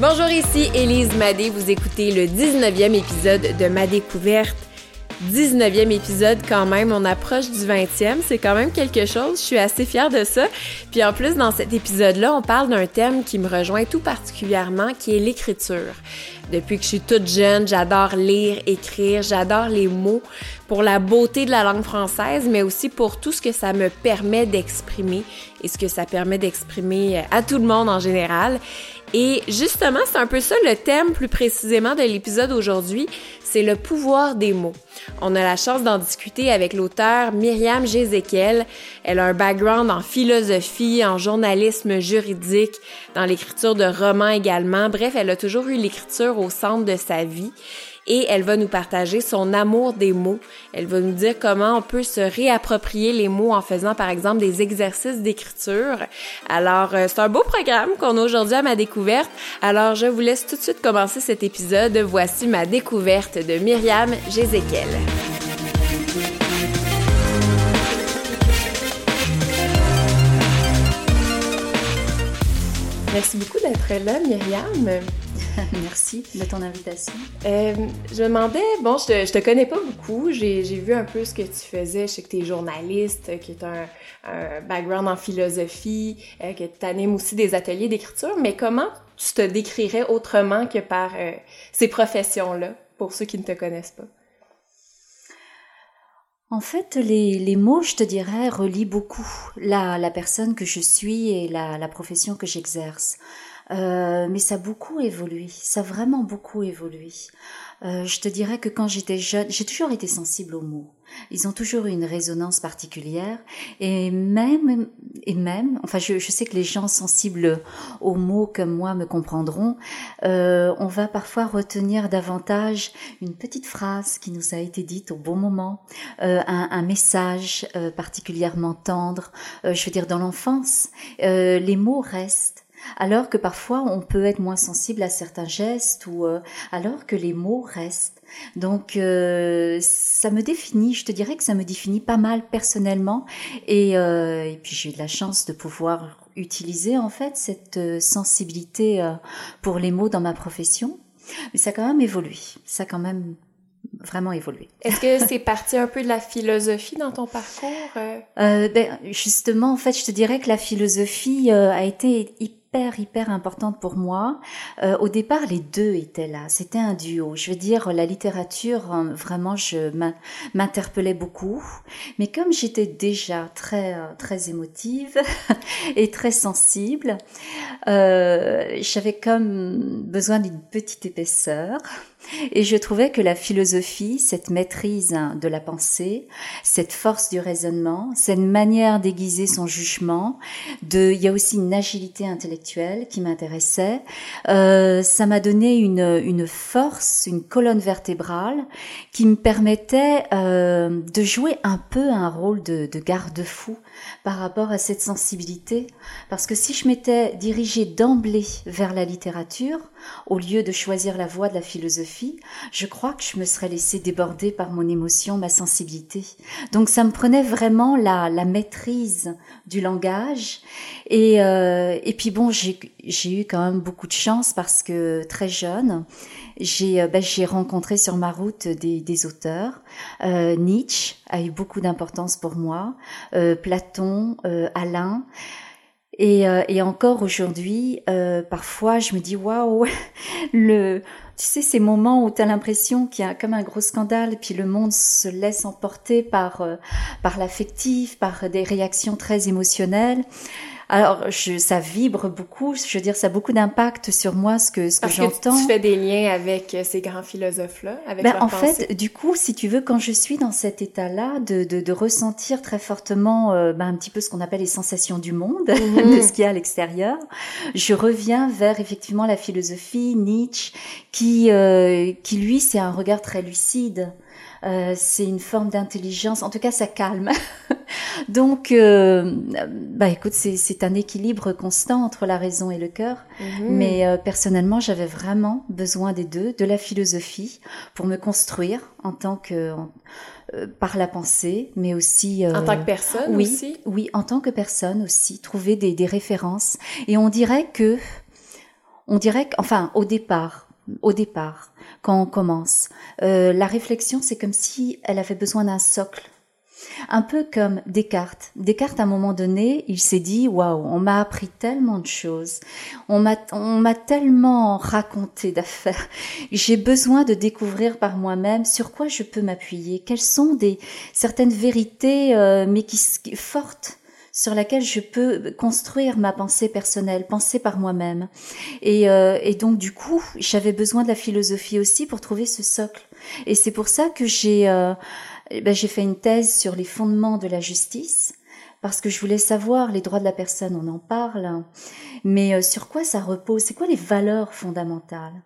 Bonjour, ici Élise Madé. Vous écoutez le 19e épisode de Ma Découverte. 19e épisode quand même, on approche du 20e, c'est quand même quelque chose, je suis assez fière de ça. Puis en plus, dans cet épisode-là, on parle d'un thème qui me rejoint tout particulièrement, qui est l'écriture. Depuis que je suis toute jeune, j'adore lire, écrire, j'adore les mots pour la beauté de la langue française, mais aussi pour tout ce que ça me permet d'exprimer et ce que ça permet d'exprimer à tout le monde en général. Et justement, c'est un peu ça le thème plus précisément de l'épisode aujourd'hui, c'est le pouvoir des mots. On a la chance d'en discuter avec l'auteur Myriam Jézéquiel. Elle a un background en philosophie, en journalisme juridique, dans l'écriture de romans également. Bref, elle a toujours eu l'écriture au centre de sa vie et elle va nous partager son amour des mots. Elle va nous dire comment on peut se réapproprier les mots en faisant par exemple des exercices d'écriture. Alors, euh, c'est un beau programme qu'on a aujourd'hui à ma découverte. Alors, je vous laisse tout de suite commencer cet épisode. Voici ma découverte de Myriam Jézéquel. Merci beaucoup d'être là, Myriam. Merci de ton invitation. Euh, je me demandais, bon, je te, te connais pas beaucoup, j'ai vu un peu ce que tu faisais, je sais que tu es journaliste, que tu as un, background en philosophie, euh, que tu animes aussi des ateliers d'écriture, mais comment tu te décrirais autrement que par euh, ces professions-là, pour ceux qui ne te connaissent pas? En fait, les, les, mots, je te dirais, relient beaucoup la, la personne que je suis et la, la profession que j'exerce. Euh, mais ça a beaucoup évolué, ça a vraiment beaucoup évolué. Euh, je te dirais que quand j'étais jeune, j'ai toujours été sensible aux mots. Ils ont toujours une résonance particulière et même et même, enfin je, je sais que les gens sensibles aux mots comme moi me comprendront. Euh, on va parfois retenir davantage une petite phrase qui nous a été dite au bon moment, euh, un, un, message euh, particulièrement tendre. Euh, je veux dire dans l'enfance, les mots restent alors que parfois on peut être moins sensible à certains gestes ou euh, alors que les mots restent. Donc euh, ça me définit, je te dirais que ça me définit pas mal personnellement et, euh, et puis j'ai eu de la chance de pouvoir utiliser en fait cette sensibilité pour les mots dans ma profession. Mais ça a quand même évolué, ça a quand même vraiment évolué. Est-ce que c'est parti un peu de la philosophie dans ton parcours euh, ben, Justement, en fait, je te dirais que la philosophie a été hyper hyper hyper importante pour moi. Euh, au départ, les deux étaient là. C'était un duo. Je veux dire, la littérature, euh, vraiment, je m'interpellais beaucoup. Mais comme j'étais déjà très euh, très émotive et très sensible, euh, j'avais comme besoin d'une petite épaisseur. Et je trouvais que la philosophie, cette maîtrise de la pensée, cette force du raisonnement, cette manière d'aiguiser son jugement, de, il y a aussi une agilité intellectuelle qui m'intéressait. Euh, ça m'a donné une, une force, une colonne vertébrale qui me permettait euh, de jouer un peu un rôle de, de garde-fou par rapport à cette sensibilité. Parce que si je m'étais dirigée d'emblée vers la littérature, au lieu de choisir la voie de la philosophie, je crois que je me serais laissée déborder par mon émotion, ma sensibilité. Donc ça me prenait vraiment la, maîtrise du langage. Et, euh, puis bon, j'ai eu quand même beaucoup de chance parce que très jeune, j'ai ben, rencontré sur ma route des, auteurs. Euh, Nietzsche a eu beaucoup d'importance pour moi, euh, Platon, euh, Alain. Et, euh, encore aujourd'hui, euh, parfois, je me dis waouh, le, tu sais, ces moments où tu l'impression qu'il y a comme un gros scandale, puis le monde se laisse emporter par euh, par l'affectif, par des réactions très émotionnelles. Alors, je, ça vibre beaucoup. Je veux dire, ça a beaucoup d'impact sur moi, ce que ce que j'entends. Tu fais des liens avec euh, ces grands philosophes-là, avec ben, En fait, du coup, si tu veux, quand je suis dans cet état-là, de, de, de, ressentir très fortement euh, ben, un petit peu ce qu'on appelle les sensations du monde, mm-hmm. de ce qu'il y a à l'extérieur, je reviens vers effectivement la philosophie, Nietzsche, qui, euh, qui lui, c'est un regard très lucide. Euh, c'est une forme d'intelligence. En tout cas, ça calme. Donc, euh, bah écoute, c'est un équilibre constant entre la raison et le cœur. Mhm. Mais euh, personnellement, j'avais vraiment besoin des deux, de la philosophie, pour me construire en tant que euh, par la pensée, mais aussi en tant que personne oui, aussi? Oui, en tant que personne aussi, trouver des, des références. Et on dirait que on dirait qu'enfin au départ, au départ, quand on commence, euh, la réflexion c'est comme si elle avait besoin d'un socle un peu comme Descartes. Descartes, à un moment donné, il s'est dit, waouh, on m'a appris tellement de choses. On m'a, tellement raconté d'affaires. J'ai besoin de découvrir par moi-même sur quoi je peux m'appuyer. Quelles sont des, certaines vérités, euh, mais qui, fortes sur laquelle je peux construire ma pensée personnelle, penser par moi-même. Et, euh, et, donc du coup, j'avais besoin de la philosophie aussi pour trouver ce socle. Et c'est pour ça que j'ai euh, eh ben, j'ai fait une thèse sur les fondements de la justice parce que je voulais savoir les droits de la personne, on en parle, mais euh, sur quoi ça repose, c'est quoi les valeurs fondamentales?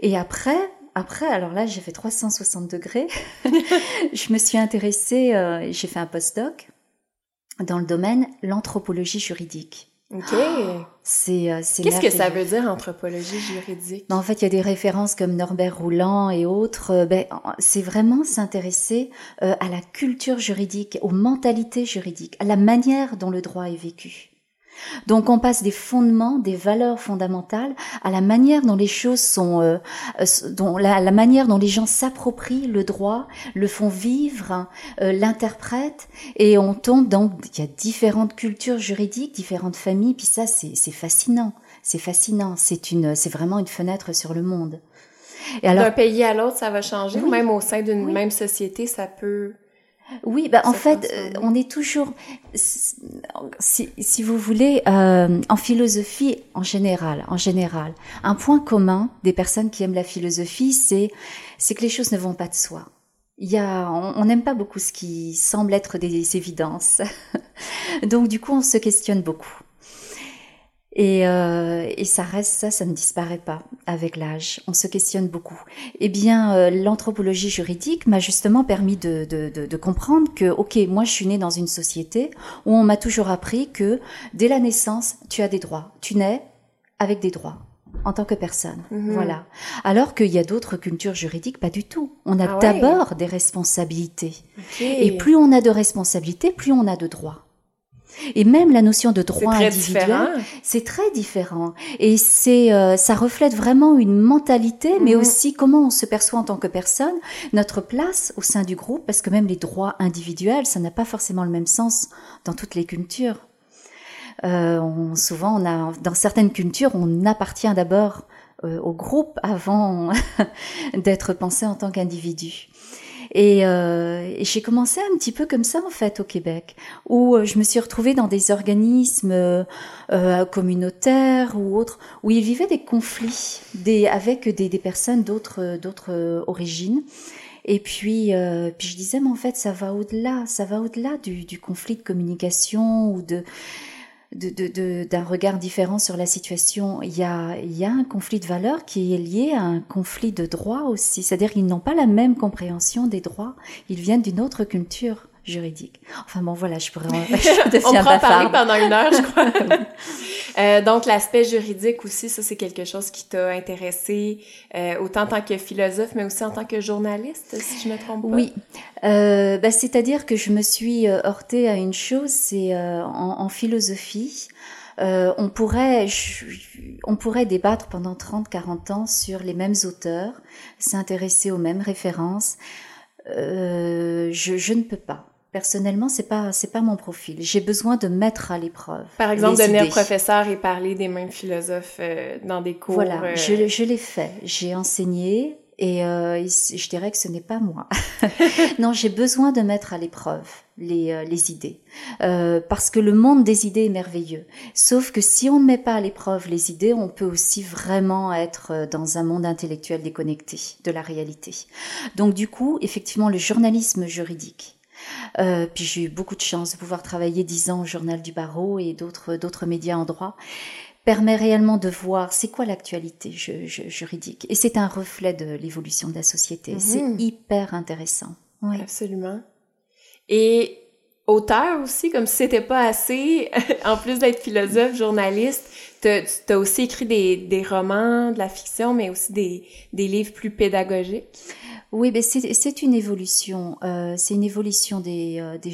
Et après, après, alors là, j'ai fait 360 degrés. je me suis intéressée, euh, j'ai fait un postdoc dans le domaine l'anthropologie juridique. OK. Euh, c'est Qu'est-ce que ça veut dire anthropologie juridique? Ben, En fait, il y a des références comme Norbert Rouland et autres. Euh, ben, c'est vraiment s'intéresser euh, à la culture juridique, aux mentalités juridiques, à la manière dont le droit est vécu. Donc on passe des fondements, des valeurs fondamentales à la manière dont les choses sont, euh, euh, dont la, manière dont les gens s'approprient le droit, le font vivre, euh, l'interprètent, et on tombe dans il y a différentes cultures juridiques, différentes familles, puis ça c'est fascinant, c'est fascinant, c'est une, c'est vraiment une fenêtre sur le monde. Et alors, d'un pays à l'autre, ça va changer, ou même au sein d'une même société, ça peut oui, bah en fait, euh, on est toujours, si, si vous voulez, euh, en philosophie en général, en général, un point commun des personnes qui aiment la philosophie, c'est c'est que les choses ne vont pas de soi. Il y a, on n'aime pas beaucoup ce qui semble être des évidences, donc du coup, on se questionne beaucoup. Et, euh, et, ça reste, ça, ça ne disparaît pas avec l'âge. On se questionne beaucoup. Eh bien, euh, l'anthropologie juridique m'a justement permis de, de, de, de, comprendre que, ok, moi, je suis née dans une société où on m'a toujours appris que dès la naissance, tu as des droits. Tu nais avec des droits en tant que personne. Mhm. Voilà. Alors qu'il y a d'autres cultures juridiques, pas du tout. On a ah d'abord des responsabilités. Et plus on a de responsabilités, plus on a de droits. Et même la notion de droit individuel, c'est très différent. Et c'est, euh, ça reflète vraiment une mentalité, mais mhm. aussi comment on se perçoit en tant que personne, notre place au sein du groupe, parce que même les droits individuels, ça n'a pas forcément le même sens dans toutes les cultures. Euh, on, souvent, on a, dans certaines cultures, on appartient d'abord euh, au groupe avant d'être pensé en tant qu'individu. Euh, et, j'ai commencé un petit peu comme ça en fait au Québec, où euh, je me suis retrouvée dans des organismes euh, communautaires ou autres, où il vivait des conflits des, avec des, des personnes d'autres d'autres origines. Et puis, puis je disais, mais en fait, ça va au-delà, ça va au-delà du, du conflit de communication ou de d'un regard différent sur la situation. Il y, a, il y a un conflit de valeurs qui est lié à un conflit de droits aussi. C'est-à-dire qu'ils n'ont pas la même compréhension des droits. Ils viennent d'une autre culture juridique. Enfin bon, voilà, je pourrais... Je On pourra parler pendant une heure, je crois. Euh, donc, l'aspect juridique aussi, ça, c'est quelque chose qui t'a intéressé euh, autant en tant que philosophe, mais aussi en tant que journaliste, si je me trompe pas. Oui. Euh, bah, C'est-à-dire que je me suis heurtée à une chose, c'est en, philosophie, on pourrait, on pourrait débattre pendant 30, 40 ans sur les mêmes auteurs, s'intéresser aux mêmes références. Je, ne peux pas personnellement, c'est pas c'est pas mon profil. J'ai besoin de mettre à l'épreuve. Par exemple, devenir professeur et parler des mêmes philosophes euh, dans des cours. Voilà, euh, je, je l'ai fait. J'ai enseigné et euh, je dirais que ce n'est pas moi. non, j'ai besoin de mettre à l'épreuve les, les idées. Parce que le monde des idées est merveilleux. Sauf que si on ne met pas à l'épreuve les idées, on peut aussi vraiment être dans un monde intellectuel déconnecté de la réalité. Donc du coup, effectivement, le journalisme juridique. Euh, puis j'ai eu beaucoup de chance de pouvoir travailler dix ans au journal du barreau et d'autres d'autres médias en droit permet réellement de voir c'est quoi l'actualité juridique. Et c'est un reflet de l'évolution de la société. Mhm. C'est hyper intéressant. Oui. Absolument. Et auteur aussi, comme si c'était pas assez, en plus d'être philosophe, journaliste, tu as aussi écrit des, des, romans, de la fiction, mais aussi des, des livres plus pédagogiques? Oui, mais c'est une évolution. Euh, c'est une évolution des, euh, des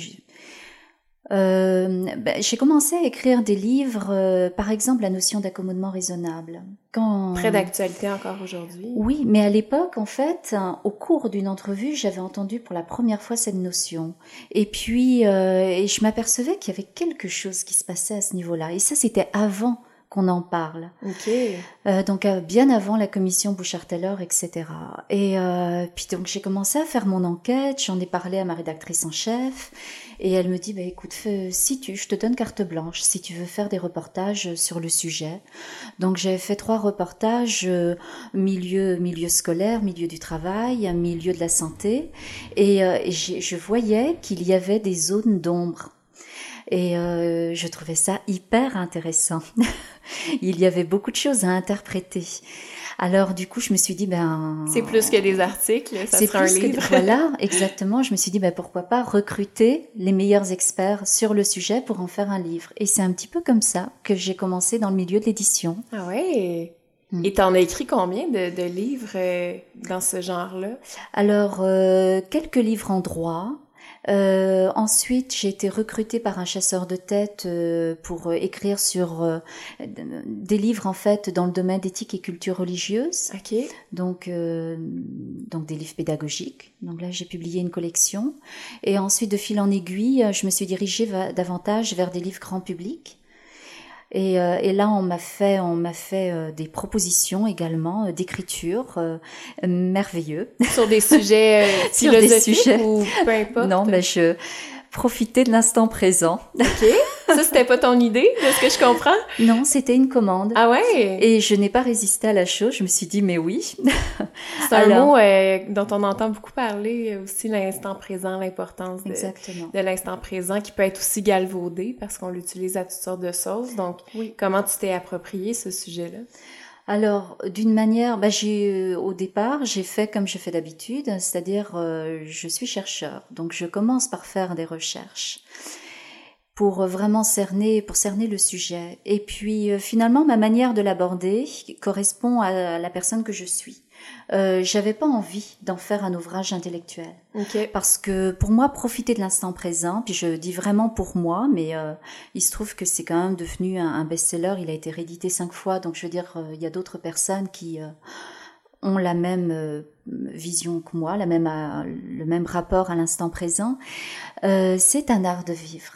euh, ben, j'ai commencé à écrire des livres, par exemple la notion d'accommodement raisonnable. Quand... Très d'actualité encore aujourd'hui. Oui, mais à l'époque, en fait, au cours d'une entrevue, j'avais entendu pour la première fois cette notion. Et puis, et je m'apercevais qu'il y avait quelque chose qui se passait à ce niveau-là. Et ça, c'était avant qu'on en parle. Okay. Euh, donc euh, bien avant la commission Bouchard-Taylor, etc. Et euh, puis donc j'ai commencé à faire mon enquête, j'en ai parlé à ma rédactrice en chef, et elle me dit bah écoute, si tu, je te donne carte blanche, si tu veux faire des reportages sur le sujet. Donc j'ai fait trois reportages euh, milieu milieu scolaire, milieu du travail, milieu de la santé, et, et je voyais qu'il y avait des zones d'ombre et euh, je trouvais ça hyper intéressant. Il y avait beaucoup de choses à interpréter. Alors du coup, je me suis dit ben c'est plus que des articles, ça sera un livre. Que, voilà, exactement. Je me suis dit ben pourquoi pas recruter les meilleurs experts sur le sujet pour en faire un livre. Et c'est un petit peu comme ça que j'ai commencé dans le milieu de l'édition. Ah ouais? Mm. Et t'en as écrit combien de, de livres euh, dans ce genre-là? Alors euh, quelques livres en droit, euh, ensuite, j'ai été recrutée par un chasseur de tête euh, pour euh, écrire sur euh, des livres en fait dans le domaine d'éthique et culture religieuse. Ok. Donc, donc des livres pédagogiques. Donc là, j'ai publié une collection. Et ensuite, de fil en aiguille, je me suis dirigée davantage vers des livres grand public. Et, euh, et, là, on m'a fait, on m'a fait euh, des propositions également euh, d'écriture merveilleux sur des sujets sur des sujets ou peu importe. Non, mais je profiter de l'instant présent. OK. Ça, c'était pas ton idée, de ce que je comprends? Non, c'était une commande. Ah ouais? Et je n'ai pas résisté à la chose. Je me suis dit, mais oui. C'est un mot euh, dont on entend beaucoup parler aussi, l'instant présent, l'importance de, de l'instant présent, qui peut être aussi galvaudé parce qu'on l'utilise à toutes sortes de sauces. Donc, oui. comment tu t'es approprié ce sujet-là? Alors, d'une manière, bah, euh, au départ, j'ai fait comme je fais d'habitude, c'est-à-dire euh, je suis chercheur, donc je commence par faire des recherches pour vraiment cerner, pour cerner le sujet. Et puis euh, finalement, ma manière de l'aborder correspond à la personne que je suis euh, j'avais pas envie d'en faire un ouvrage intellectuel. Parce que pour moi, profiter de l'instant présent, puis je dis vraiment pour moi, mais euh, il se trouve que c'est quand même devenu un, best-seller. Il a été réédité cinq fois, donc je veux dire, euh, il y a d'autres personnes qui ont la même vision que moi, la même, le même rapport à l'instant présent. c'est un art de vivre.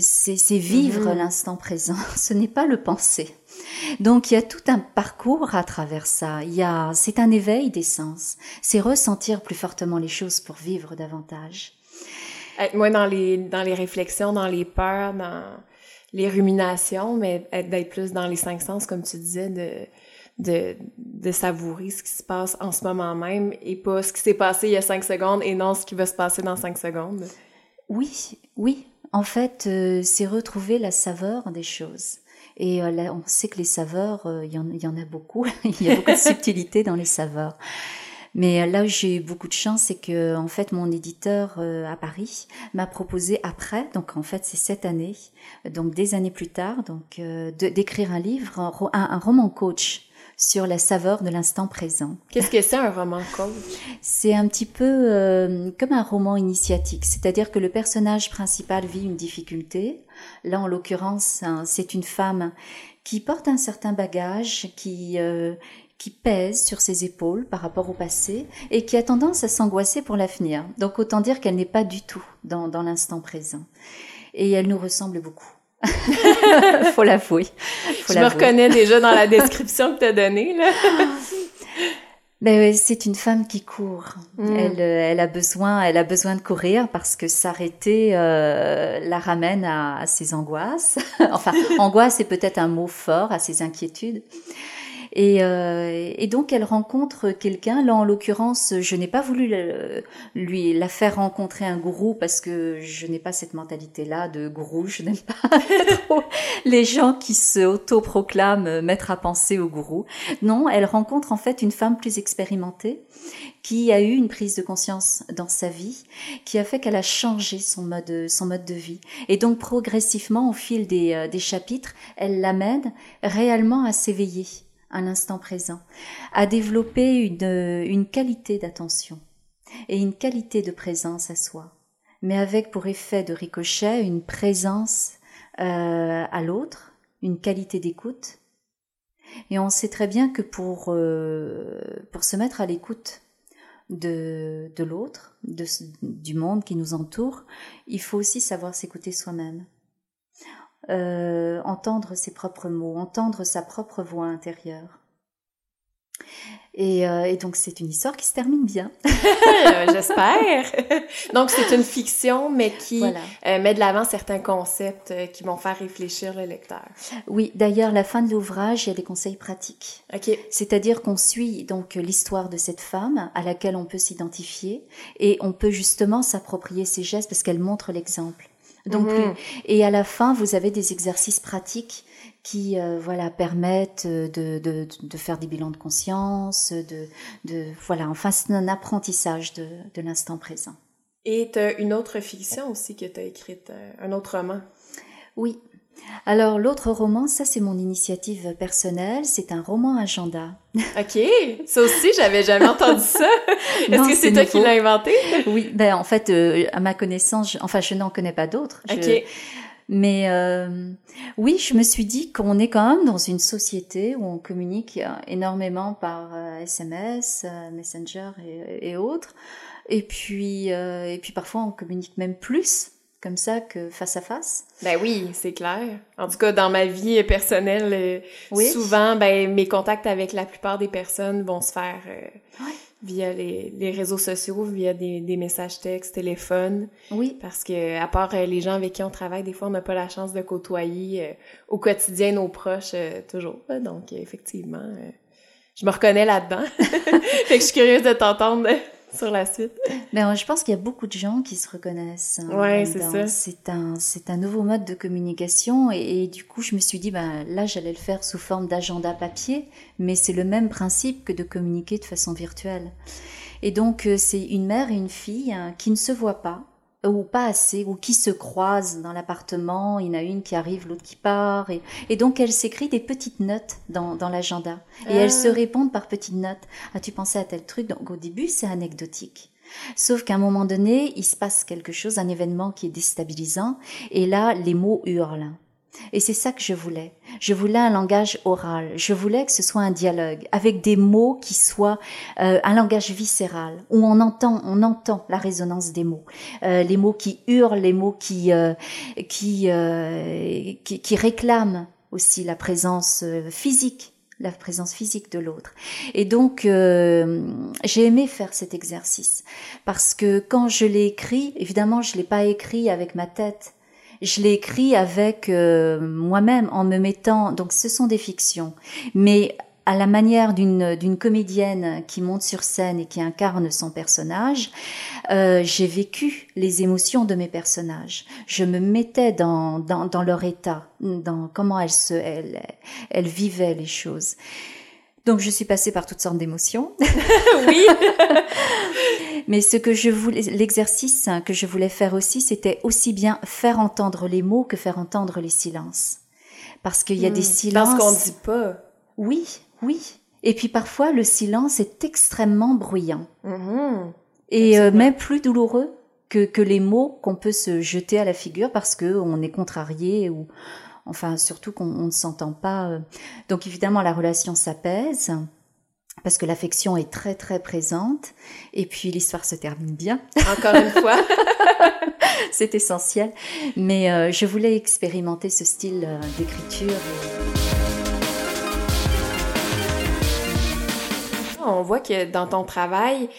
c'est vivre mhm. l'instant présent, ce n'est pas le penser. Donc il y a tout un parcours à travers ça. Il y a, c'est un éveil des sens. C'est ressentir plus fortement les choses pour vivre davantage. Moi, dans les, dans les réflexions, dans les peurs, dans les ruminations, mais d'être plus dans les cinq sens, comme tu disais, de, de, de savourer ce qui se passe en ce moment même et pas ce qui s'est passé il y a cinq secondes et non ce qui va se passer dans cinq secondes. Oui, oui. En fait, euh, c'est retrouver la saveur des choses. Et euh, là, on sait que les saveurs, euh, il y, en, y en a beaucoup. il y a beaucoup de subtilité dans les saveurs. Mais euh, là où j'ai eu beaucoup de chance, c'est que en fait mon éditeur à Paris m'a proposé après, donc en fait c'est cette année, donc des années plus tard, donc d'écrire un livre, un, roman coach sur la saveur de l'instant présent. Qu'est-ce que c'est un roman coach? C'est un petit peu euh, comme un roman initiatique, c'est-à-dire que le personnage principal vit une difficulté. Là, en l'occurrence, hein, c'est une femme qui porte un certain bagage, qui euh, qui pèse sur ses épaules par rapport au passé et qui a tendance à s'angoisser pour l'avenir. Donc autant dire qu'elle n'est pas du tout dans, dans l'instant présent. Et elle nous ressemble beaucoup. Faut l'avouer. Je me reconnais déjà dans la description que tu as donnée. Ben, c'est une femme qui court. Mm. Elle, euh, elle a besoin, elle a besoin de courir parce que s'arrêter euh, la ramène à, à ses angoisses. enfin, angoisse c'est peut-être un mot fort, à ses inquiétudes. Et, euh, et donc elle rencontre quelqu'un. Là, en l'occurrence, je n'ai pas voulu lui la faire rencontrer un gourou parce que je n'ai pas cette mentalité-là de gourou. Je n'aime pas les gens qui se autoproclament maître à penser au gourou. Non, elle rencontre en fait une femme plus expérimentée qui a eu une prise de conscience dans sa vie, qui a fait qu'elle a changé son mode, son mode de vie. Et donc progressivement, au fil des, euh, des chapitres, elle l'amène réellement à s'éveiller à l'instant présent, à développer une, qualité d'attention et une qualité de présence à soi, mais avec pour effet de ricochet une présence euh, à l'autre, une qualité d'écoute. Et on sait très bien que pour, euh, se mettre à l'écoute de l'autre, du monde qui nous entoure, il faut aussi savoir s'écouter soi-même. Euh, entendre ses propres mots, entendre sa propre voix intérieure. Et, euh, et, donc c'est une histoire qui se termine bien. J'espère. donc c'est une fiction, mais qui euh, met de l'avant certains concepts euh, qui vont faire réfléchir le lecteur. Oui, d'ailleurs la fin de l'ouvrage, il y a des conseils pratiques. Ok. C'est-à-dire qu'on suit donc l'histoire de cette femme à laquelle on peut s'identifier et on peut justement s'approprier ses gestes parce qu'elle montre l'exemple. Donc, mhm. et à la fin, vous avez des exercices pratiques qui euh, voilà permettent euh, de, de, de, faire des bilans de conscience, de, de voilà, enfin c'est un apprentissage de, de l'instant présent. Et tu as une autre fiction aussi que tu as écrite, euh, un autre roman? Oui. Alors l'autre roman, ça c'est mon initiative personnelle, c'est un roman agenda. OK, ça aussi j'avais jamais entendu ça. Est-ce que c'est toi qui l'as inventé? Oui, ben en fait à ma connaissance, enfin je n'en connais pas d'autres. OK. Mais euh, oui, je me suis dit qu'on est quand même dans une société où on communique énormément par SMS, euh, euh, Messenger et, et, autres. Et puis, et puis parfois on communique même plus comme ça que face à face. Ben oui, c'est clair. En tout cas, dans ma vie personnelle, souvent, ben mes contacts avec la plupart des personnes vont se faire via les, les, réseaux sociaux, via des, des, messages textes, téléphone. Oui. Parce que à part euh, les gens avec qui on travaille, des fois on n'a pas la chance de côtoyer euh, au quotidien nos proches euh, toujours. Donc effectivement, je me reconnais là-dedans. fait que je suis curieuse de t'entendre sur la suite. Mais je pense qu'il y a beaucoup de gens qui se reconnaissent. Hein, ouais, c'est ça. C'est un, c'est un nouveau mode de communication et, du coup, je me suis dit, ben là, j'allais le faire sous forme d'agenda papier, mais c'est le même principe que de communiquer de façon virtuelle. Et donc, euh, c'est une mère et une fille hein, qui ne se voient pas, ou pas assez, ou qui se croisent dans l'appartement, il y en a une qui arrive, l'autre qui part, et, et donc elle s'écrit des petites notes dans, dans l'agenda, et elles se ah. répondent par petites notes. As-tu pensé à tel truc Donc au début, c'est anecdotique. Sauf qu'à un moment donné, il se passe quelque chose, un événement qui est déstabilisant, et là, les mots hurlent. Et c'est ça que je voulais. Je voulais un langage oral. Je voulais que ce soit un dialogue avec des mots qui soient euh, un langage viscéral où on entend, on entend la résonance des mots, euh, les mots qui hurlent, les mots qui euh, qui, qui, qui réclament aussi la présence physique la présence physique de l'autre. Et donc, j'ai aimé faire cet exercice parce que quand je l'ai écrit, évidemment, je l'ai pas écrit avec ma tête je l'ai écrit avec euh, moi-même en me mettant donc ce sont des fictions mais à la manière d'une d'une comédienne qui monte sur scène et qui incarne son personnage, euh, j'ai vécu les émotions de mes personnages. Je me mettais dans dans, dans leur état, dans comment elles se elles, elles vivaient les choses. Donc je suis passée par toutes sortes d'émotions. oui. Mais ce que je voulais, l'exercice que je voulais faire aussi, c'était aussi bien faire entendre les mots que faire entendre les silences. Parce qu'il y a des hmm. silences. Parce qu'on dit pas. Oui, oui. Et puis parfois, le silence est extrêmement bruyant. Mm-hmm. Et euh, même plus douloureux que, que les mots qu'on peut se jeter à la figure parce que on est contrarié ou enfin surtout qu'on ne s'entend pas. Euh. Donc évidemment la relation s'apaise parce que l'affection est très très présente et puis l'histoire se termine bien. Encore une fois. C'est essentiel. Mais euh, je voulais expérimenter ce style euh, d'écriture. On voit que dans ton travail,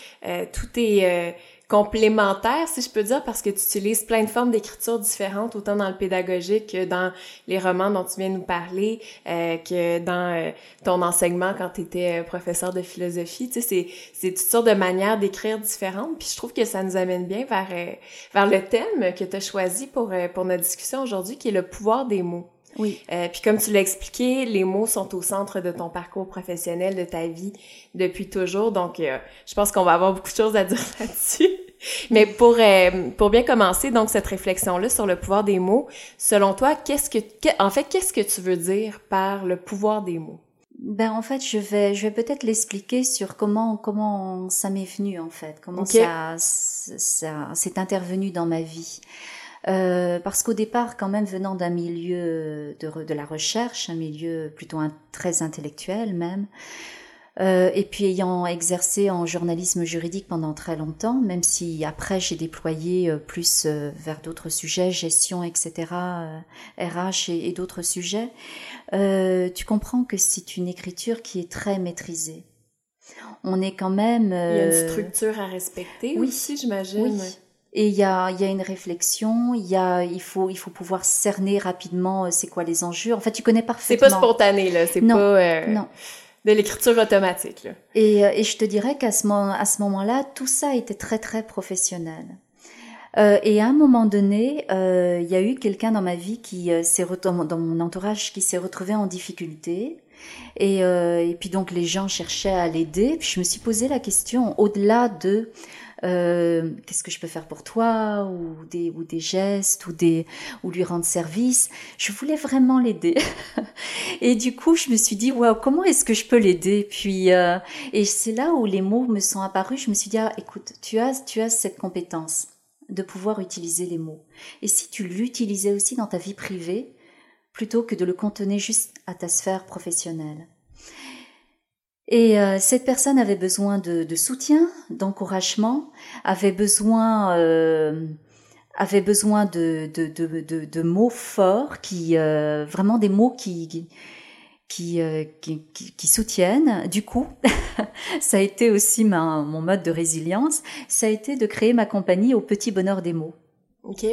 tout est complémentaire, si je peux dire, parce que tu utilises plein de formes d'écriture différentes, autant dans le pédagogique que dans les romans dont tu viens nous parler, euh, que dans euh, ton enseignement quand tu étais euh, professeur de philosophie. Tu sais, c'est, c'est toutes sortes de manières d'écrire différentes. Puis je trouve que ça nous amène bien vers, vers le thème que tu as choisi pour, pour notre discussion aujourd'hui, qui est le pouvoir des mots. Oui. Euh, puis comme tu l'as expliqué, les mots sont au centre de ton parcours professionnel, de ta vie depuis toujours. Donc, euh, je pense qu'on va avoir beaucoup de choses à dire là-dessus. Mais pour euh, pour bien commencer donc cette réflexion là sur le pouvoir des mots, selon toi, qu'est-ce que en fait qu'est-ce que tu veux dire par le pouvoir des mots? Ben en fait, je vais, je vais peut-être l'expliquer sur comment comment ça m'est venu en fait, comment ça ça s'est intervenu dans ma vie. Euh, parce qu'au départ, quand même, venant d'un milieu de, de, la recherche, un milieu plutôt très intellectuel même, euh, et puis ayant exercé en journalisme juridique pendant très longtemps, même si après j'ai déployé euh, plus euh, vers d'autres sujets, gestion, etc., RH et, et d'autres sujets, tu comprends que c'est une écriture qui est très maîtrisée. On est quand même... Il y a une structure à respecter oui, aussi, j'imagine. Oui. Et il y a, y a une réflexion, il y a, il faut, il faut pouvoir cerner rapidement c'est quoi les enjeux. En fait, tu connais parfaitement. C'est pas spontané là, c'est pas. Non de l'écriture automatique. Là. Et, euh, et, je te dirais qu'à ce, moment, à ce moment-là, tout ça était très très professionnel. Euh, et à un moment donné, euh, il y a eu quelqu'un dans ma vie qui euh, s'est dans mon entourage qui s'est retrouvé en difficulté. Et, euh, et puis donc les gens cherchaient à l'aider. Puis je me suis posé la question au-delà de euh, qu'est-ce que je peux faire pour toi? Ou des ou des gestes ou des ou lui rendre service. Je voulais vraiment l'aider et du coup je me suis dit waouh comment est-ce que je peux l'aider? Puis euh, et c'est là où les mots me sont apparus. Je me suis dit ah, écoute tu as tu as cette compétence de pouvoir utiliser les mots et si tu l'utilisais aussi dans ta vie privée plutôt que de le contenir juste à ta sphère professionnelle? Et euh, cette personne avait besoin de, de soutien, d'encouragement, avait besoin, euh, avait besoin de, de, de, de mots forts, qui euh, vraiment des mots qui qui, euh, qui, qui, soutiennent. Du coup, ça a été aussi ma, mon mode de résilience. Ça a été de créer ma compagnie au petit bonheur des mots, Ok.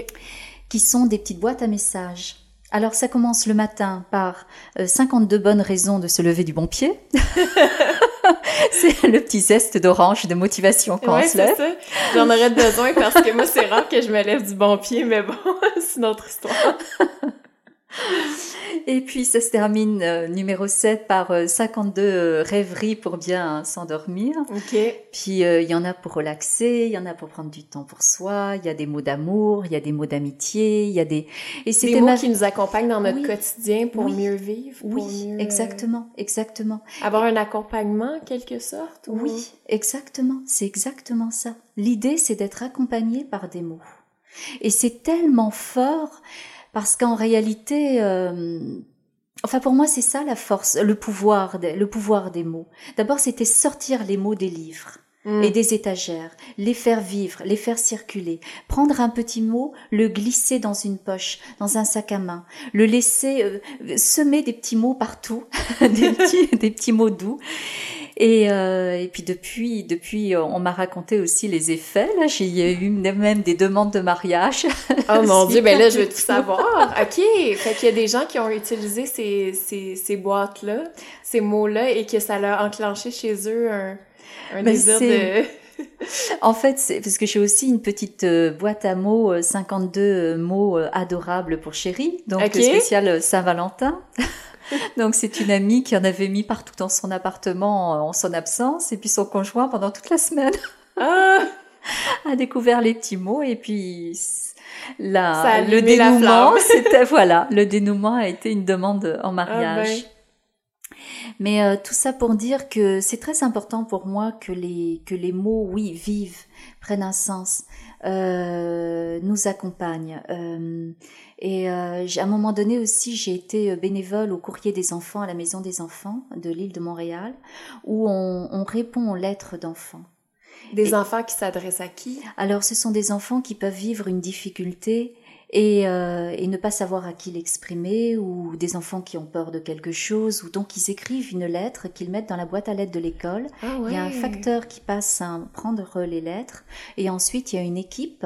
qui sont des petites boîtes à messages alors ça commence le matin par 52 euh, bonnes raisons de se lever du bon pied. c'est le petit zeste d'orange de motivation quand on se lève. J'en aurais besoin parce que moi c'est rare que je me lève du bon pied, mais bon, c'est une autre histoire. Et puis ça se termine euh, numéro 7 par 52 euh, euh, rêveries pour bien s'endormir. Ok. Puis il y en a pour relaxer, il y en a pour prendre du temps pour soi, il y a des mots d'amour, il y a des mots d'amitié, il y a des... Et des mots qui nous accompagnent dans notre quotidien pour mieux vivre. oui, exactement, exactement. Avoir un accompagnement, quelque sorte. Oui, exactement, c'est exactement ça. L'idée, c'est d'être accompagné par des mots. Et c'est tellement fort parce qu'en réalité, euh, enfin pour moi c'est ça la force, le pouvoir, le pouvoir des mots. D'abord c'était sortir les mots des livres. Mm. et des étagères, les faire vivre, les faire circuler, prendre un petit mot, le glisser dans une poche, dans un sac à main, le laisser euh, semer des petits mots partout, des, petits, des petits mots doux, et, euh, et puis depuis, depuis, on m'a raconté aussi les effets. Là, j'ai eu même des demandes de mariage. Oh mon dieu, ben là, je veux tout savoir. Ok, fait qu'il y a des gens qui ont utilisé ces, ces, ces boîtes-là, ces mots-là, et que ça leur a enclenché chez eux un, un désir de... en fait, c'est parce que j'ai aussi une petite euh, boîte à mots, 52 euh, mots adorables pour chérie, donc spécial Saint-Valentin. Donc c'est une amie qui en avait mis partout dans son appartement en son absence et puis son conjoint pendant toute la semaine. Ah. A découvert les petits mots et puis la, le dénouement c'était voilà le dénouement a été une demande en mariage. Ah, Mais euh, tout ça pour dire que c'est très important pour moi que les que les mots oui vivent prennent un sens euh, nous accompagnent. Euh, et à un moment donné aussi, j'ai été bénévole au courrier des enfants à la Maison des enfants de l'île de Montréal, où on, on répond aux lettres d'enfants. Des enfants qui s'adressent à qui? Alors, ce sont des enfants qui peuvent vivre une difficulté et, euh, et, ne pas savoir à qui l'exprimer, ou des enfants qui ont peur de quelque chose, ou donc ils écrivent une lettre qu'ils mettent dans la boîte à lettres de l'école. Ah il y a un facteur qui passe à prendre les lettres, et ensuite il y a une équipe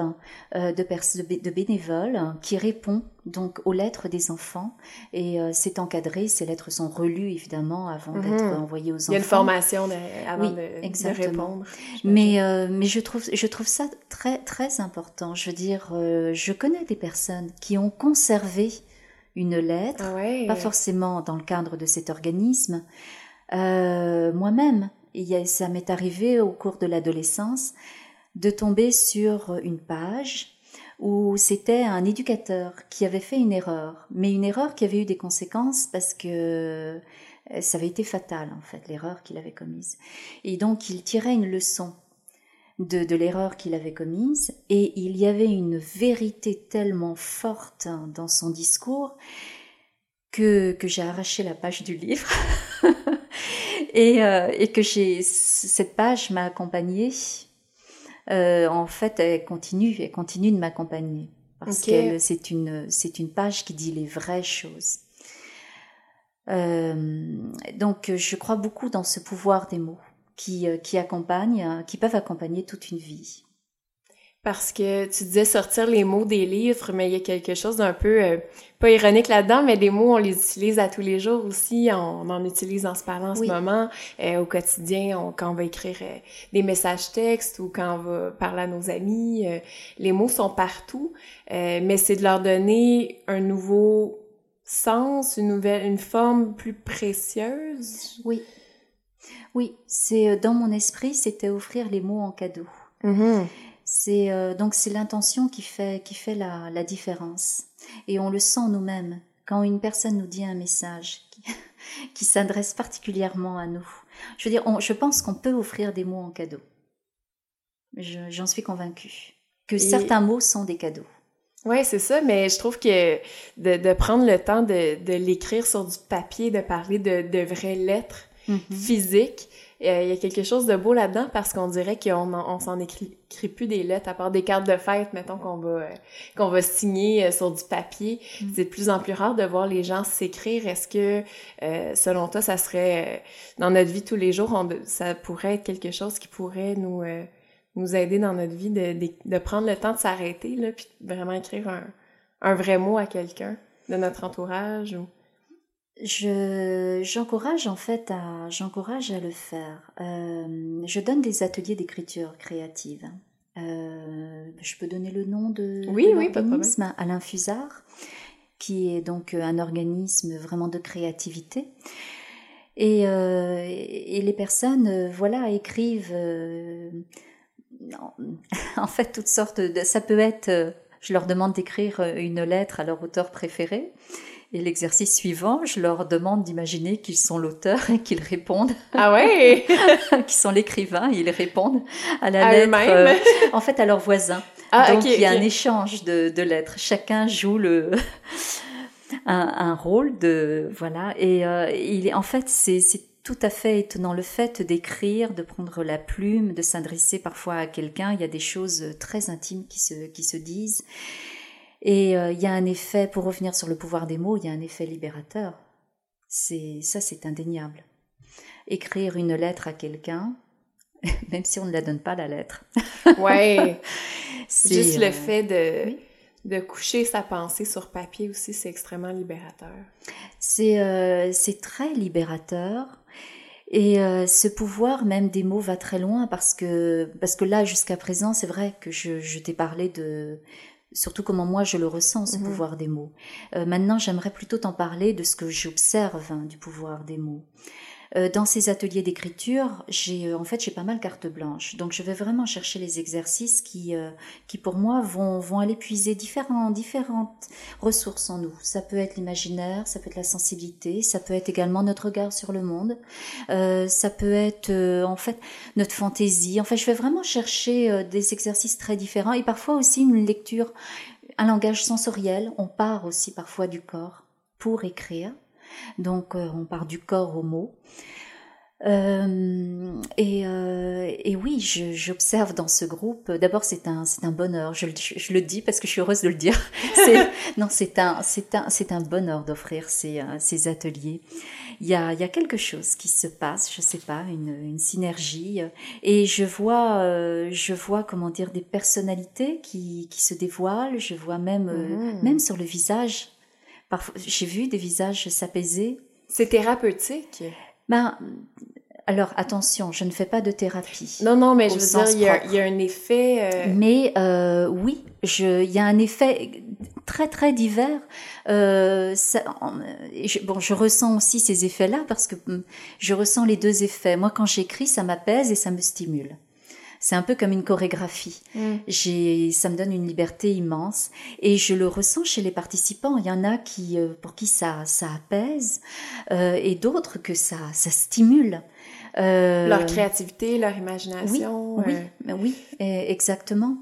euh, de, de bénévoles qui répond donc aux lettres des enfants et euh, c'est encadré. Ces lettres sont relues évidemment avant mhm. d'être envoyées aux enfants. Il y a une formation avant de, répondre. Mais euh, mais je trouve je trouve ça très très important. Je veux dire, euh, je connais des personnes qui ont conservé une lettre, ah pas forcément dans le cadre de cet organisme. Moi-même, ça m'est arrivé au cours de l'adolescence de tomber sur une page où c'était un éducateur qui avait fait une erreur, mais une erreur qui avait eu des conséquences parce que ça avait été fatal en fait, l'erreur qu'il avait commise. Et donc il tirait une leçon de, de l'erreur qu'il avait commise et il y avait une vérité tellement forte dans son discours que, que j'ai arraché la page du livre et, euh, et que cette page m'a accompagnée. Euh, en fait, elle continue, elle continue de m'accompagner parce que c'est une c'est une page qui dit les vraies choses. Euh, donc, je crois beaucoup dans ce pouvoir des mots qui, euh, qui accompagnent, euh, qui peuvent accompagner toute une vie. Parce que tu disais sortir les mots des livres, mais il y a quelque chose d'un peu, euh, pas ironique là-dedans, mais des mots, on les utilise à tous les jours aussi. On, en utilise en se parlant en ce moment, au quotidien, quand on va écrire des messages textes ou quand on va parler à nos amis. les mots sont partout, mais c'est de leur donner un nouveau sens, une nouvelle, une forme plus précieuse. Oui, oui, c'est euh, dans mon esprit, c'était offrir les mots en cadeau. Mm-hmm. C'est euh, donc c'est l'intention qui fait qui fait la, la, différence et on le sent nous-mêmes quand une personne nous dit un message qui, qui s'adresse particulièrement à nous. Je veux dire, je pense qu'on peut offrir des mots en cadeau. J'en suis convaincue que certains mots sont des cadeaux. Oui, c'est ça, mais je trouve que de, de prendre le temps de, de l'écrire sur du papier, de parler de, de vraies lettres, Mm-hmm. physique. Euh, il y a quelque chose de beau là-dedans parce qu'on dirait qu'on on, s'en écrit, plus des lettres à part des cartes de fête, mettons qu'on va euh, qu'on va signer euh, sur du papier. Mm. C'est de plus en plus rare de voir les gens s'écrire. Est-ce que selon toi, ça serait dans notre vie tous les jours, ça pourrait être quelque chose qui pourrait nous nous aider dans notre vie de, de, prendre le temps de s'arrêter là, puis vraiment écrire un, un vrai mot à quelqu'un de notre entourage ou je j'encourage en fait à j'encourage à le faire. Euh, je donne des ateliers d'écriture créative. Euh, je peux donner le nom de, oui, oui, l'organisme Alain Fusard, qui est donc un organisme vraiment de créativité. Et, euh, et les personnes, euh, voilà, écrivent euh, en fait toutes sortes de. Ça peut être, je leur demande d'écrire une lettre à leur auteur préféré. Et l'exercice suivant, je leur demande d'imaginer qu'ils sont l'auteur et qu'ils répondent. Ah ouais Qu'ils sont l'écrivain et ils répondent à la lettre. Euh, en fait, à leurs voisins. Ah, Donc, il y a un échange de, de, lettres. Chacun joue le... un, un, rôle de... Voilà. Et euh, il est, en fait, c'est tout à fait étonnant le fait d'écrire, de prendre la plume, de s'adresser parfois à quelqu'un. Il y a des choses très intimes qui se, qui se disent. Et euh, il y a un effet, pour revenir sur le pouvoir des mots, il y a un effet libérateur. C'est ça, c'est indéniable. Écrire une lettre à quelqu'un, même si on ne la donne pas la lettre. ouais. Juste le euh, fait de de coucher sa pensée sur papier aussi, c'est extrêmement libérateur. C'est euh, c'est très libérateur. Et ce pouvoir même des mots va très loin parce que parce que là jusqu'à présent c'est vrai que je, je t'ai parlé de surtout comment moi je le ressens, ce mhm. pouvoir des mots. Euh, maintenant, j'aimerais plutôt t'en parler de ce que j'observe hein, du pouvoir des mots. Euh, dans ces ateliers d'écriture, j'ai euh, en fait j'ai pas mal carte blanche. Donc je vais vraiment chercher les exercices qui euh, qui pour moi vont vont aller puiser différents différentes ressources en nous. Ça peut être l'imaginaire, ça peut être la sensibilité, ça peut être également notre regard sur le monde, ça peut être en fait notre fantaisie. En fait, je vais vraiment chercher des exercices très différents et parfois aussi une lecture, un langage sensoriel. On part aussi parfois du corps pour écrire. Donc euh, on part du corps au mot. Euh, et, euh, et, oui, j'observe dans ce groupe. D'abord, c'est un, c'est un bonheur. Je, je, le dis parce que je suis heureuse de le dire. non, c'est un, c'est un, c'est un bonheur d'offrir ces, ces ateliers. Il y a, il y a quelque chose qui se passe, je sais pas, une, une synergie. Et je vois, je vois comment dire des personnalités qui, qui se dévoilent. Je vois même, mmh. même sur le visage Parfois, j'ai vu des visages s'apaiser. C'est thérapeutique. Ben, alors attention, je ne fais pas de thérapie. Non, non, mais je veux dire, il y, a, il y, a, un effet. Euh... Mais euh, oui, je, il y a un effet très très divers. Euh, ça, je, bon, je ressens aussi ces effets-là parce que hum, je ressens les deux effets. Moi, quand j'écris, ça m'apaise et ça me stimule. C'est un peu comme une chorégraphie. Mm. J'ai, ça me donne une liberté immense et je le ressens chez les participants. Il y en a qui, euh, pour qui ça, ça apaise euh, et d'autres que ça, ça stimule. Euh, leur créativité, leur imagination. Oui, oui, oui, exactement.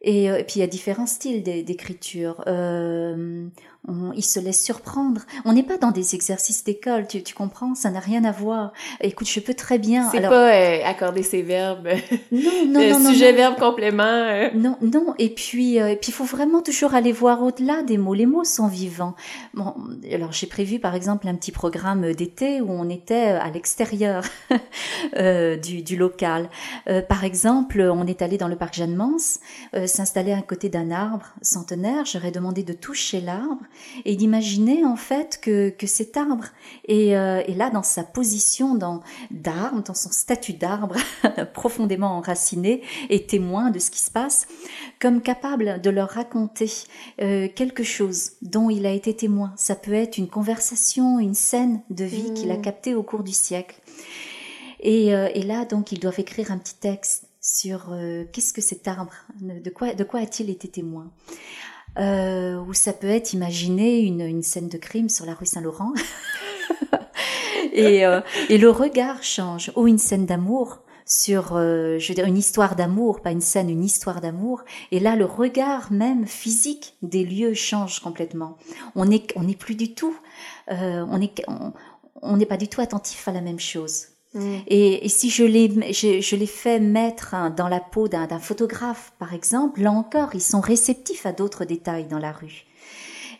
Et, et, puis il y a différents styles d'écriture. Euh, on, il se laisse surprendre. On n'est pas dans des exercices d'école, tu, tu, comprends? Ça n'a rien à voir. Écoute, je peux très bien. C'est pas euh, accorder ses verbes. Non, non, le non, non. Sujet, verbe, complément. Euh. Non, non. Et puis, euh, et puis, il faut vraiment toujours aller voir au-delà des mots. Les mots sont vivants. Bon, alors j'ai prévu par exemple un petit programme d'été où on était à l'extérieur euh, du, du, local. Euh, par exemple, on est allé dans le parc Jeanne-Mance, s'installer à côté d'un arbre centenaire. J'aurais demandé de toucher l'arbre et d'imaginer en fait que, que cet arbre est, euh, est là dans sa position dans d'arbre, dans son statut d'arbre profondément enraciné et témoin de ce qui se passe, comme capable de leur raconter euh, quelque chose dont il a été témoin. Ça peut être une conversation, une scène de vie mmh. qu'il a captée au cours du siècle. Et, euh, et, là, donc, ils doivent écrire un petit texte sur euh, qu'est-ce que cet arbre, de quoi, de quoi a-t-il été témoin? Euh, ou ça peut être imaginer une, une, scène de crime sur la rue Saint-Laurent. et, euh, et, le regard change. Ou une scène d'amour sur, euh, je veux dire, une histoire d'amour, pas une scène, une histoire d'amour. Et là, le regard même physique des lieux change complètement. On n'est on est plus du tout, euh, on n'est on, n'est pas du tout attentif à la même chose. Mm. Et, et, si je les, je, je les fais mettre dans la peau d'un photographe, par exemple, là encore, ils sont réceptifs à d'autres détails dans la rue.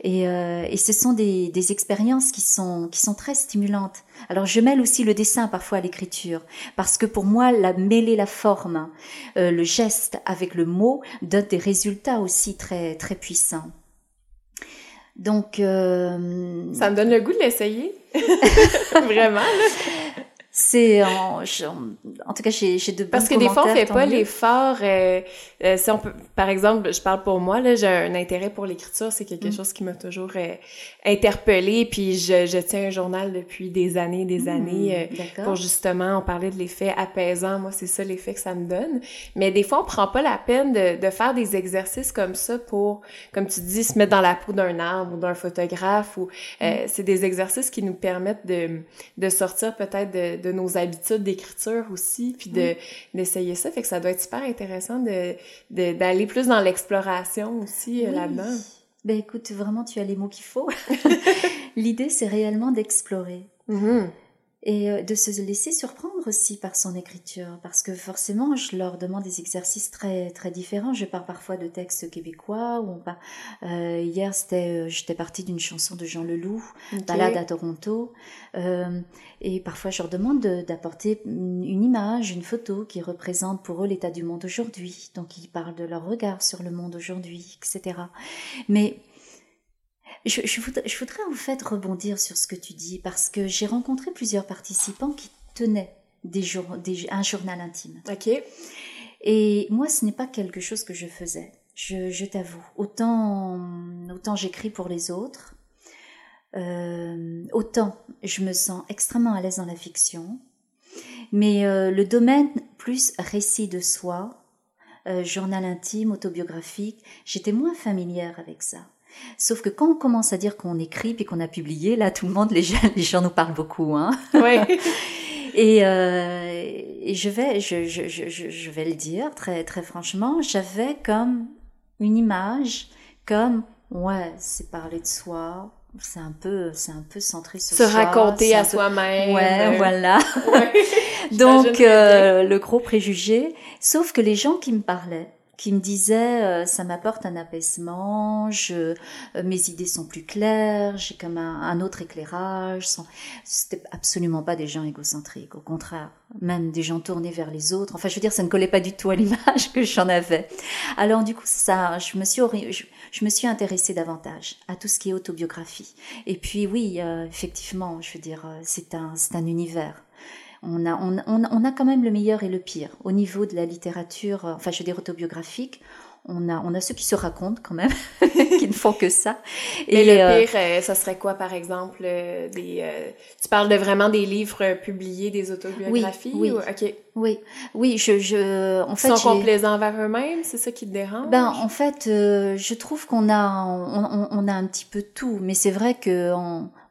Et, euh, et ce sont des, des, expériences qui sont, qui sont très stimulantes. Alors je mêle aussi le dessin parfois à l'écriture, parce que pour moi, la, mêler la forme, euh, le geste avec le mot donne des résultats aussi très, très puissants. Donc, euh... ça me donne le goût de l'essayer, vraiment. Là. C'est en, en, tout cas j'ai de bons Parce que des fois on fait pas l'effort. Euh, euh, si on peut, par exemple, je parle pour moi là, j'ai un intérêt pour l'écriture, c'est quelque mm. chose qui m'a toujours euh, interpellée. Puis je, je, tiens un journal depuis des années, des mm, années euh, pour justement on parlait de l'effet apaisant. Moi c'est ça l'effet que ça me donne. Mais des fois on prend pas la peine de, de faire des exercices comme ça pour, comme tu dis, se mettre dans la peau d'un arbre ou d'un photographe. Ou mm. c'est des exercices qui nous permettent de de sortir peut-être de de nos habitudes d'écriture aussi, puis de d'essayer ça. Fait que ça doit être super intéressant de d'aller plus dans l'exploration aussi euh, là-dedans. Ben écoute, vraiment, tu as les mots qu'il faut. L'idée, c'est réellement d'explorer. Mm-hmm et euh, de se laisser surprendre aussi par son écriture parce que forcément je leur demande des exercices très très différents. Je pars parfois de textes québécois ou pas euh, hier c'était euh, j'étais partie d'une chanson de Jean Leloup okay. Balade à Toronto. Euh, et parfois je leur demande d'apporter une image une photo qui représente pour eux l'état du monde aujourd'hui. Donc ils parlent de leur regard sur le monde aujourd'hui etc mais je, je, voudrais, je, voudrais, en fait rebondir sur ce que tu dis parce que j'ai rencontré plusieurs participants qui tenaient des jour, des, un journal intime. Ok. Et moi, ce n'est pas quelque chose que je faisais. Je, je t'avoue. Autant, autant j'écris pour les autres, euh, autant je me sens extrêmement à l'aise dans la fiction. Mais euh, le domaine plus récit de soi, euh, journal intime, autobiographique, j'étais moins familière avec ça. Sauf que quand on commence à dire qu'on écrit puis qu'on a publié, là, tout le monde, les gens, les gens nous parlent beaucoup, hein. Oui. et, euh, et je vais, je, je, je, je vais le dire très, très franchement, j'avais comme une image, comme, ouais, c'est parler de soi, c'est un peu c'est un peu centré sur se raconter à soi-même. Ouais voilà. Ouais, donc euh, le gros préjugé sauf que les gens qui me parlaient qui me disait euh, ça m'apporte un apaisement, je, euh, mes idées sont plus claires, j'ai comme un, un, autre éclairage. C'était absolument pas des gens égocentriques, au contraire, même des gens tournés vers les autres. Enfin, je veux dire, ça ne collait pas du tout à l'image que j'en avais. Alors du coup, ça, je me suis je, me suis intéressée davantage à tout ce qui est autobiographie. Et puis oui, euh, effectivement, je veux dire, c'est un c'est un univers on a, on, on, a quand même le meilleur et le pire. Au niveau de la littérature, euh, enfin je veux dire autobiographique, on a, on a ceux qui se racontent quand même, qui ne font que ça. Et le euh, pire, euh, ça serait quoi, par exemple, euh, des, tu parles de vraiment des livres publiés, des autobiographies? Oui, oui. ok. Oui, oui, je, je, en fait. Ils sont complaisants envers eux-mêmes, c'est ça qui te dérange? Ben, en fait, je trouve qu'on a, on, on, a un petit peu tout, mais c'est vrai que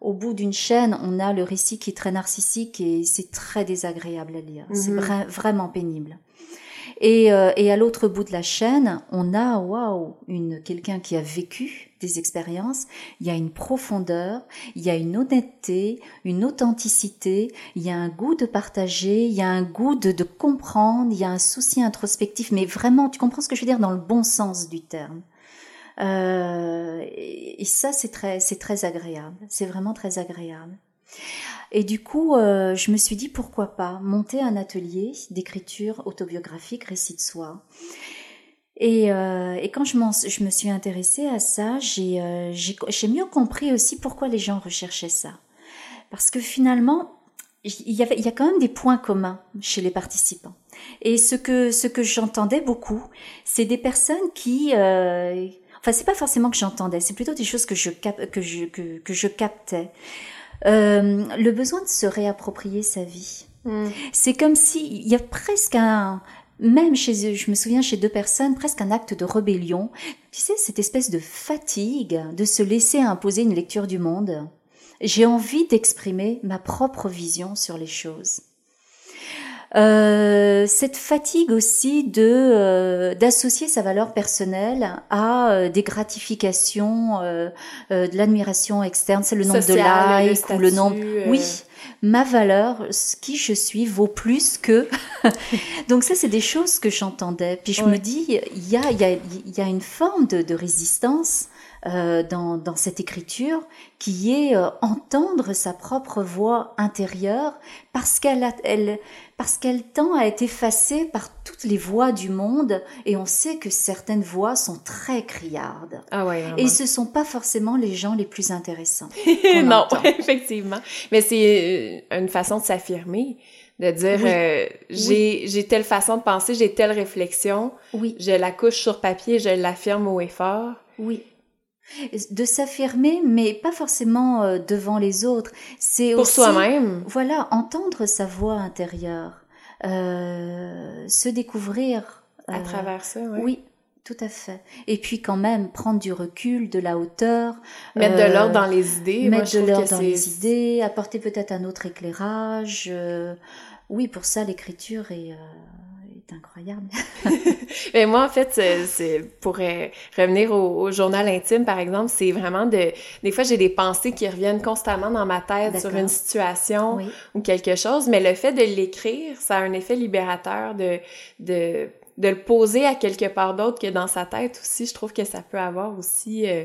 au bout d'une chaîne, on a le récit qui est très narcissique et c'est très désagréable à lire. C'est mhm. vraiment pénible. Et, euh, et à l'autre bout de la chaîne, on a waouh, une quelqu'un qui a vécu des expériences. Il y a une profondeur, il y a une honnêteté, une authenticité. Il y a un goût de partager, il y a un goût de, de comprendre, il y a un souci introspectif. Mais vraiment, tu comprends ce que je veux dire dans le bon sens du terme. Euh, et, ça, c'est très, c'est très agréable. C'est vraiment très agréable. Et du coup, euh, je me suis dit pourquoi pas monter un atelier d'écriture autobiographique, récit de soi. Et, euh, et quand je, je, me suis intéressée à ça, euh, j'ai mieux compris aussi pourquoi les gens recherchaient ça. Parce que finalement, il y, avait, il y a quand même des points communs chez les participants. Et ce que, ce que j'entendais beaucoup, c'est des personnes qui... Enfin, c'est pas forcément que j'entendais, c'est plutôt des choses que je, cap, que je, que, que je captais. Euh, le besoin de se réapproprier sa vie. Hmm. C'est comme s'il y a presque un, même chez eux, je me souviens chez deux personnes, presque un acte de rébellion. Tu sais, cette espèce de fatigue de se laisser imposer une lecture du monde. J'ai envie d'exprimer ma propre vision sur les choses. Euh, cette fatigue aussi de euh, d'associer sa valeur personnelle à euh, des gratifications, euh, de l'admiration externe, c'est le nombre de likes ou le nombre. Oui, ma valeur, ce qui je suis, vaut plus que. Donc ça, c'est des choses que j'entendais. Puis je me dis, il y a il y a il y a une forme de, de résistance euh, dans, dans, cette écriture, qui est euh, entendre sa propre voix intérieure, parce qu'elle elle, parce qu'elle tend à être effacée par toutes les voix du monde, et on sait que certaines voix sont très criardes. Ah ouais. Et ce sont pas forcément les gens les plus intéressants. non, effectivement. Mais c'est euh, une façon de s'affirmer de dire j'ai j'ai telle façon de penser, j'ai telle réflexion, oui. je la couche sur papier, je l'affirme haut et fort. Oui de s'affirmer, mais pas forcément euh, devant les autres. C'est pour soi-même. Voilà, entendre sa voix intérieure, euh, se découvrir à euh, travers ça. Oui, tout à fait. Et puis quand même prendre du recul, de la hauteur, mettre de l'ordre dans les idées. Mettre de l'ordre dans les idées, apporter peut-être un autre éclairage. oui, pour ça l'écriture est incroyable. Mais moi, en fait, c'est pour euh, revenir au, journal intime, par exemple, c'est vraiment de... Des fois, j'ai des pensées qui reviennent constamment dans ma tête sur une situation ou quelque chose, mais le fait de l'écrire, ça a un effet libérateur de... de de le poser à quelque part d'autre que dans sa tête aussi, je trouve que ça peut avoir aussi euh,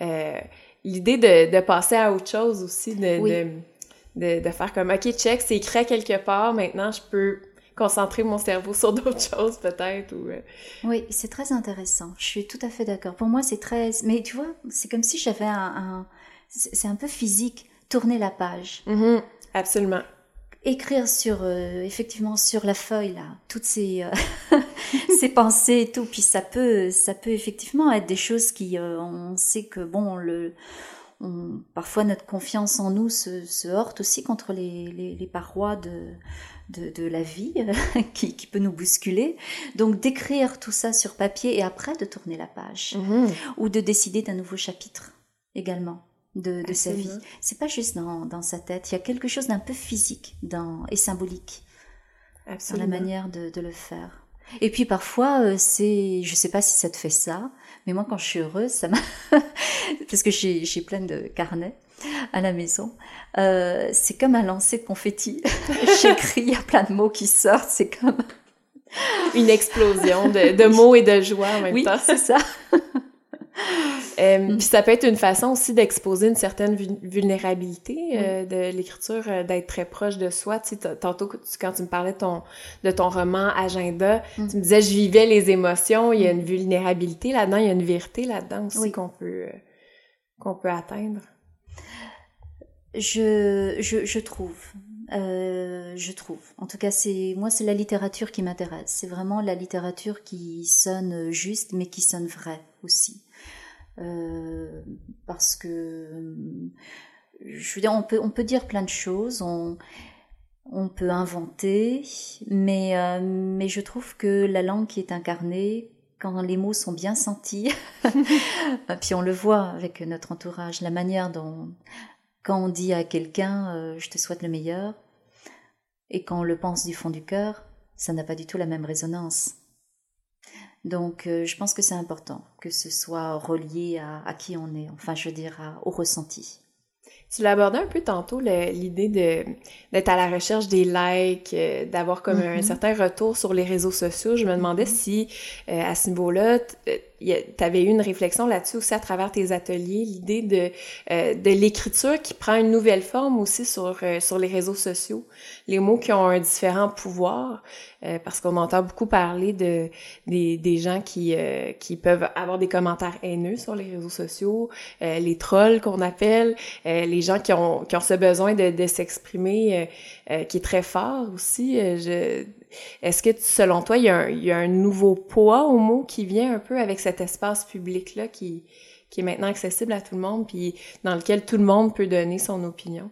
euh, l'idée de, de passer à autre chose aussi, de, de, de, faire comme, OK, check, c'est écrit quelque part, maintenant je peux concentrer mon cerveau sur d'autres choses peut-être ou euh. oui c'est très intéressant je suis tout à fait d'accord pour moi c'est très mais tu vois c'est comme si j'avais un, c'est un peu physique tourner la page mm-hmm. absolument écrire sur euh, effectivement sur la feuille là toutes ces euh, ces pensées et tout puis ça peut ça peut effectivement être des choses qui on sait que bon le on, parfois notre confiance en nous se, se heurte aussi contre les, les, les parois de de, la vie qui, peut nous bousculer. Donc d'écrire tout ça sur papier et après de tourner la page mhm. ou de décider d'un nouveau chapitre également de, sa vie. C'est pas juste dans, sa tête. Il y a quelque chose d'un peu physique dans, et symbolique dans la manière de, le faire. Et puis parfois, euh, c'est, je sais pas si ça te fait ça, mais moi quand je suis heureuse, ça m'a, parce que j'ai plein de carnets, à la maison. Euh, c'est comme un lancer de confetti. J'écris, il y a plein de mots qui sortent, c'est comme... Une explosion de, mots et de joie en même oui, temps. c'est ça. Euh, mm. Puis ça peut être une façon aussi d'exposer une certaine vulnérabilité euh, de l'écriture, euh, d'être très proche de soi. Tu sais, tantôt, quand tu me parlais de ton, de ton roman Agenda, mm. tu me disais, je vivais les émotions, il y a une vulnérabilité là-dedans, il y a une vérité là-dedans aussi qu'on peut, qu'on peut atteindre je, je, je trouve. euh, je trouve. En tout cas, c'est moi, c'est la littérature qui m'intéresse. C'est vraiment la littérature qui sonne juste, mais qui sonne vrai aussi. Euh, parce que je veux dire, on peut on peut dire plein de choses. On on peut inventer, mais euh, mais je trouve que la langue qui est incarnée, quand les mots sont bien sentis, puis on le voit avec notre entourage, la manière dont quand on dit à quelqu'un euh, je te souhaite le meilleur, et quand on le pense du fond du cœur, ça n'a pas du tout la même résonance. Donc euh, je pense que c'est important que ce soit relié à, qui on est, enfin je veux dire au ressenti. Tu abordé un peu tantôt, l'idée d'être à la recherche des likes, euh, d'avoir comme un mm-hmm. certain retour sur les réseaux sociaux. Je me demandais mm-hmm. si, à ce niveau-là, tu avais eu une réflexion là-dessus aussi à travers tes ateliers, l'idée de, euh, de l'écriture qui prend une nouvelle forme aussi sur, euh, sur les réseaux sociaux, les mots qui ont un différent pouvoir, euh, parce qu'on entend beaucoup parler de des, des gens qui, qui peuvent avoir des commentaires haineux sur les réseaux sociaux, les trolls qu'on appelle, les gens qui ont, qui ont ce besoin de, de s'exprimer qui est très fort aussi. je est-ce que selon toi, il y, a un, nouveau poids au mot qui vient un peu avec cet espace public-là qui, qui est maintenant accessible à tout le monde, puis dans lequel tout le monde peut donner son opinion?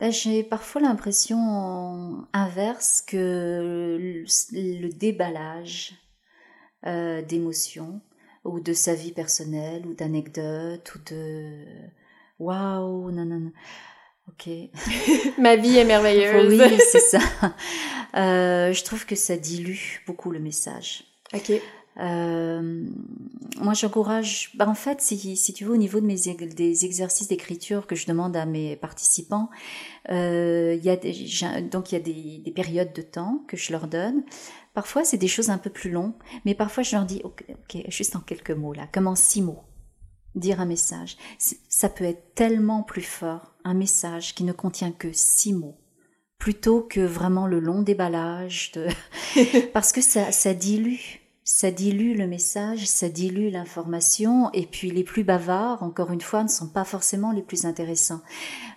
Ben, j'ai parfois l'impression inverse que le, déballage euh, d'émotions ou de sa vie personnelle ou d'anecdotes ou de waouh non non non Ok. Ma vie est merveilleuse. oui, c'est ça. Euh, je trouve que ça dilue beaucoup le message. Ok. Euh, moi, j'encourage. Bah, en fait, si, si tu veux, au niveau de mes des exercices d'écriture que je demande à mes participants, euh, il y a des, donc il y a des, des, périodes de temps que je leur donne. Parfois, c'est des choses un peu plus longues, mais parfois je leur dis, ok, ok, juste en quelques mots là, comme en six mots dire un message. Ça peut être tellement plus fort, un message qui ne contient que six mots, plutôt que vraiment le long déballage de... parce que ça, ça dilue. Ça dilue le message, ça dilue l'information, et puis les plus bavards, encore une fois, ne sont pas forcément les plus intéressants.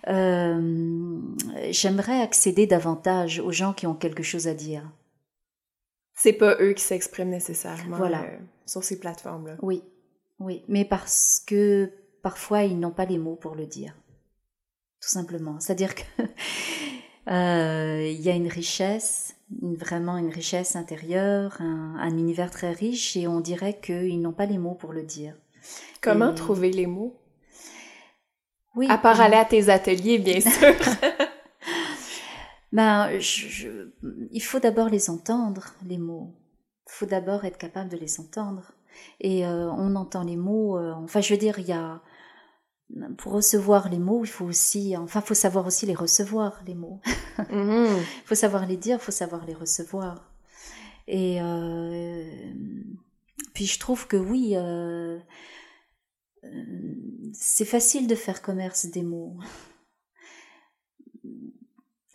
Euh, j'aimerais accéder davantage aux gens qui ont quelque chose à dire. C'est pas eux qui s'expriment nécessairement voilà. Euh, sur ces plateformes-là. Oui, oui, mais parce que parfois ils n'ont pas les mots pour le dire. Tout simplement. C'est-à-dire que euh, il y a une richesse, vraiment une richesse intérieure, un, univers très riche, et on dirait qu'ils n'ont pas les mots pour le dire. Comment trouver les mots? Oui. À part aller à tes ateliers, bien sûr. ben, il faut d'abord les entendre, les mots. Il faut d'abord être capable de les entendre et euh, on entend les mots. Euh, enfin, je veux dire, il y a pour recevoir les mots, il faut aussi, enfin, faut savoir aussi les recevoir les mots. Il mhm. faut savoir les dire, il faut savoir les recevoir. Et euh, puis je trouve que oui, c'est facile de faire commerce des mots.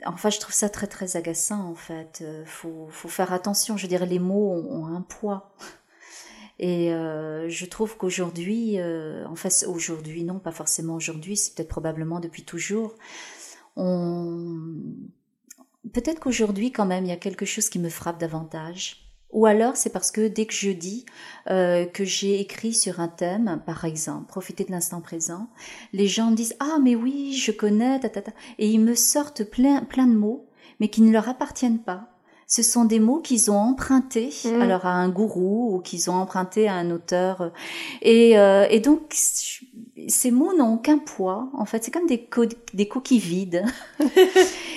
Enfin, je trouve ça très très agaçant en fait. Faut, faut faire attention. Je veux dire, les mots ont un poids. Et euh, je trouve qu'aujourd'hui, euh, en fait, aujourd'hui, non, pas forcément aujourd'hui, c'est peut-être probablement depuis toujours, on... peut-être qu'aujourd'hui, quand même, il y a quelque chose qui me frappe davantage. Ou alors, c'est parce que dès que je dis euh, que j'ai écrit sur un thème, par exemple, profiter de l'instant présent, les gens disent ah mais oui, je connais, ta, ta, ta, et ils me sortent plein plein de mots, mais qui ne leur appartiennent pas ce sont des mots qu'ils ont empruntés mm. alors à un gourou ou qu'ils ont empruntés à un auteur. Et, euh, et donc ces mots n'ont aucun poids. En fait c'est comme des, des coquilles vides.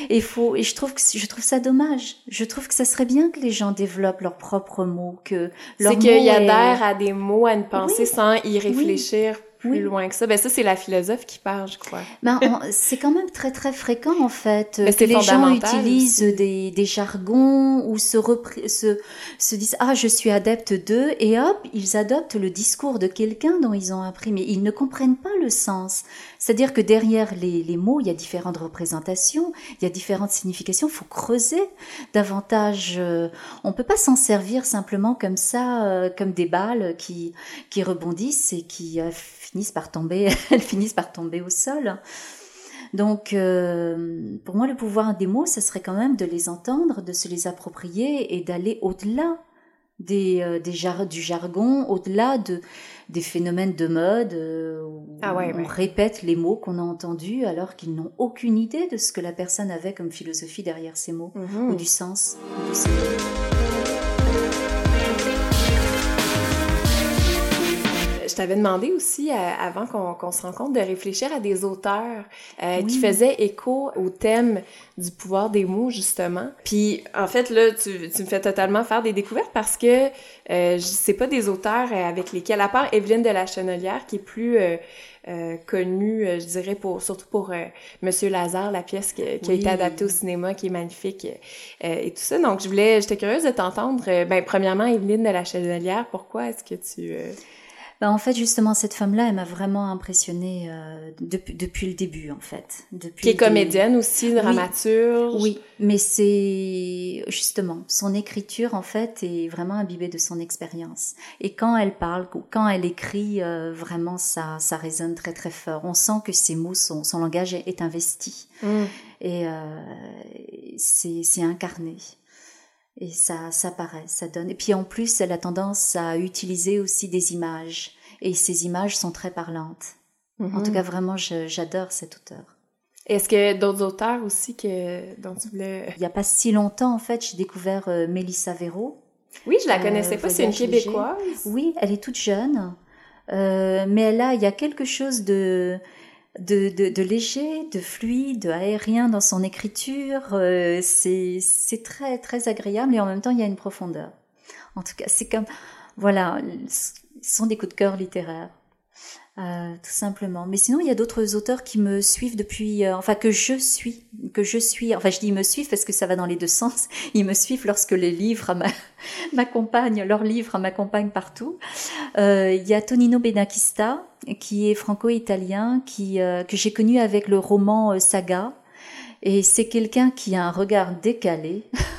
Et faut et je trouve que je trouve ça dommage. Je trouve que ça serait bien que les gens développent leurs propres mots que c'est qu'il y a d'air à des mots à une pensée sans y réfléchir plus loin que ça. Ben ça, c'est la philosophe qui parle, je crois. Ben, c'est quand même très très fréquent en fait que les gens utilisent des, des, jargons ou se, se, se disent ah je suis adepte d'eux et hop ils adoptent le discours de quelqu'un dont ils ont appris mais ils ne comprennent pas le sens. C'est-à-dire que derrière les, les, mots, il y a différentes représentations, il y a différentes significations. Il faut creuser davantage. Euh, on peut pas s'en servir simplement comme ça, euh, comme des balles qui qui rebondissent et qui finissent par tomber, elles finissent par tomber au sol. Donc, euh, pour moi, le pouvoir des mots, ce serait quand même de les entendre, de se les approprier et d'aller au-delà des, euh, des du jargon, au-delà de, des phénomènes de mode euh, où ah on répète les mots qu'on a entendus alors qu'ils n'ont aucune idée de ce que la personne avait comme philosophie derrière ces mots mhm. ou du sens. T'avais demandé aussi, euh, avant qu'on se rencontre, de réfléchir à des auteurs euh, qui faisaient écho au thème du pouvoir des mots, justement. Puis, en fait, là, tu, tu me fais totalement faire des découvertes parce que euh, c'est pas des auteurs euh, avec lesquels, à part Evelyne de la Chenelière, qui est plus... Euh, euh connue, je dirais, pour surtout pour Monsieur Lazare, la pièce qui, a été adaptée au cinéma, qui est magnifique et tout ça. Donc, je voulais, j'étais curieuse de t'entendre. ben, premièrement, Evelyne de la Chenelière, pourquoi est-ce que tu bah, en fait, justement, cette femme-là, elle m'a vraiment impressionnée euh, depuis, depuis le début, en fait. Depuis Qui est comédienne aussi, dramaturge. Oui, mais c'est justement son écriture, en fait, est vraiment imbibée de son expérience. Et quand elle parle, quand elle écrit, euh, vraiment, ça, ça résonne très très fort. On sent que ses mots, son, son langage est, investi. Mm. Et euh, c'est incarné. Et ça, ça paraît, ça donne. Et puis en plus, elle a tendance à utiliser aussi des images. Et ces images sont très parlantes. En tout mhm. cas, vraiment, j'adore cet auteur. Est-ce qu'il y a d'autres auteurs aussi que, dont tu voulais... Il n'y a pas si longtemps, en fait, j'ai découvert euh, Mélissa Véro. Oui, je la connaissais pas, c'est une Québécoise. Oui, elle est toute jeune. Euh, mais là, il y a quelque chose de de, de, de, léger, de fluide, de aérien dans son écriture. Euh, c'est très très agréable et en même temps il y a une profondeur. En tout cas, c'est comme voilà, ce sont des coups de cœur littéraires. Euh, tout simplement. Mais sinon, il y a d'autres auteurs qui me suivent depuis, euh, enfin que je suis, que je suis. Enfin, je dis me suivent parce que ça va dans les deux sens. Ils me suivent lorsque les livres m'accompagnent, leurs livres m'accompagnent partout. Euh, il y a Tonino Benakista qui est franco-italien, qui euh, que j'ai connu avec le roman Saga. Et c'est quelqu'un qui a un regard décalé.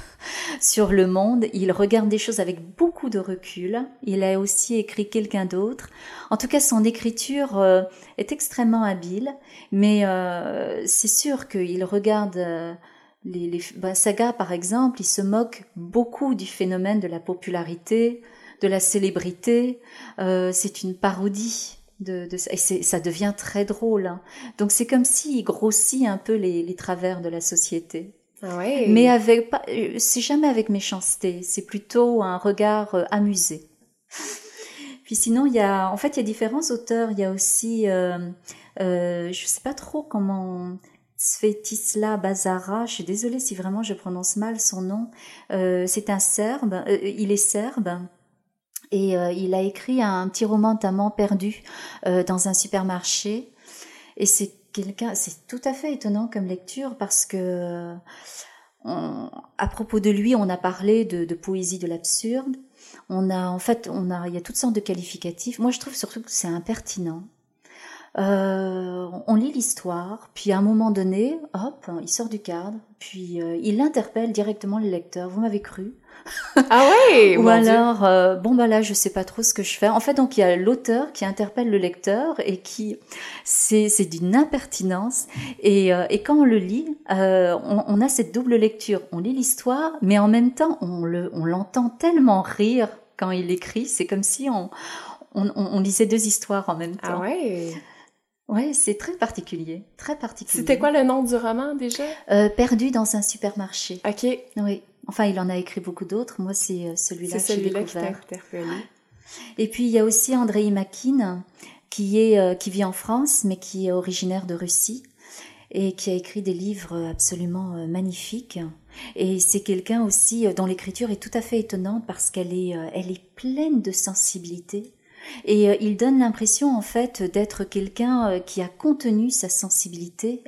sur le monde. Il regarde des choses avec beaucoup de recul. Il a aussi écrit quelqu'un d'autre. En tout cas, son écriture euh, est extrêmement habile, mais euh, c'est sûr qu'il regarde euh, les, les ben, sagas, par exemple, il se moque beaucoup du phénomène de la popularité, de la célébrité. c'est une parodie et ça devient très drôle. Hein. Donc c'est comme s'il grossit un peu les travers de la société. Ah Mais avec pas, euh, c'est jamais avec méchanceté, c'est plutôt un regard euh, amusé. Puis sinon, il y a, en fait, il y a différents auteurs. Il y a aussi, euh, euh, je sais pas trop comment, Svetisla Bazara. Je suis désolée si vraiment je prononce mal son nom. Euh, c'est un Serbe. Il est serbe. Et il a écrit un petit roman notamment perdu dans un supermarché. Et c'est c'est tout à fait étonnant comme lecture parce que à propos de lui, on a parlé de, poésie de l'absurde. On a, en fait, on a, il y a toutes sortes de qualificatifs. Moi, je trouve surtout que c'est impertinent. Euh, on lit l'histoire, puis à un moment donné, hop, il sort du cadre, puis euh, il interpelle directement le lecteur. Vous m'avez cru? Ah ouais Ou alors, euh, bon bah là, je sais pas trop ce que je fais. En fait, donc il y a l'auteur qui interpelle le lecteur et qui, c'est d'une impertinence. Et, euh, et, quand on le lit, euh, on, on, a cette double lecture. On lit l'histoire, mais en même temps, on le, on l'entend tellement rire quand il écrit. C'est comme si on, on, on, lisait deux histoires en même ah temps. Ah ouais Ouais, c'est très particulier, très particulier. C'était quoi le nom du roman déjà? Perdu dans un supermarché. Ok. Oui. Enfin, il en a écrit beaucoup d'autres. Moi, c'est euh, celui-là C'est celui-là qui t'a interpellé. Et puis, il y a aussi Andrei Makin, qui, est, euh, qui vit en France, mais qui est originaire de Russie et qui a écrit des livres absolument euh, magnifiques. Et c'est quelqu'un aussi dont l'écriture est tout à fait étonnante parce qu'elle est, elle est pleine de sensibilité. Et il donne l'impression en fait d'être quelqu'un qui a contenu sa sensibilité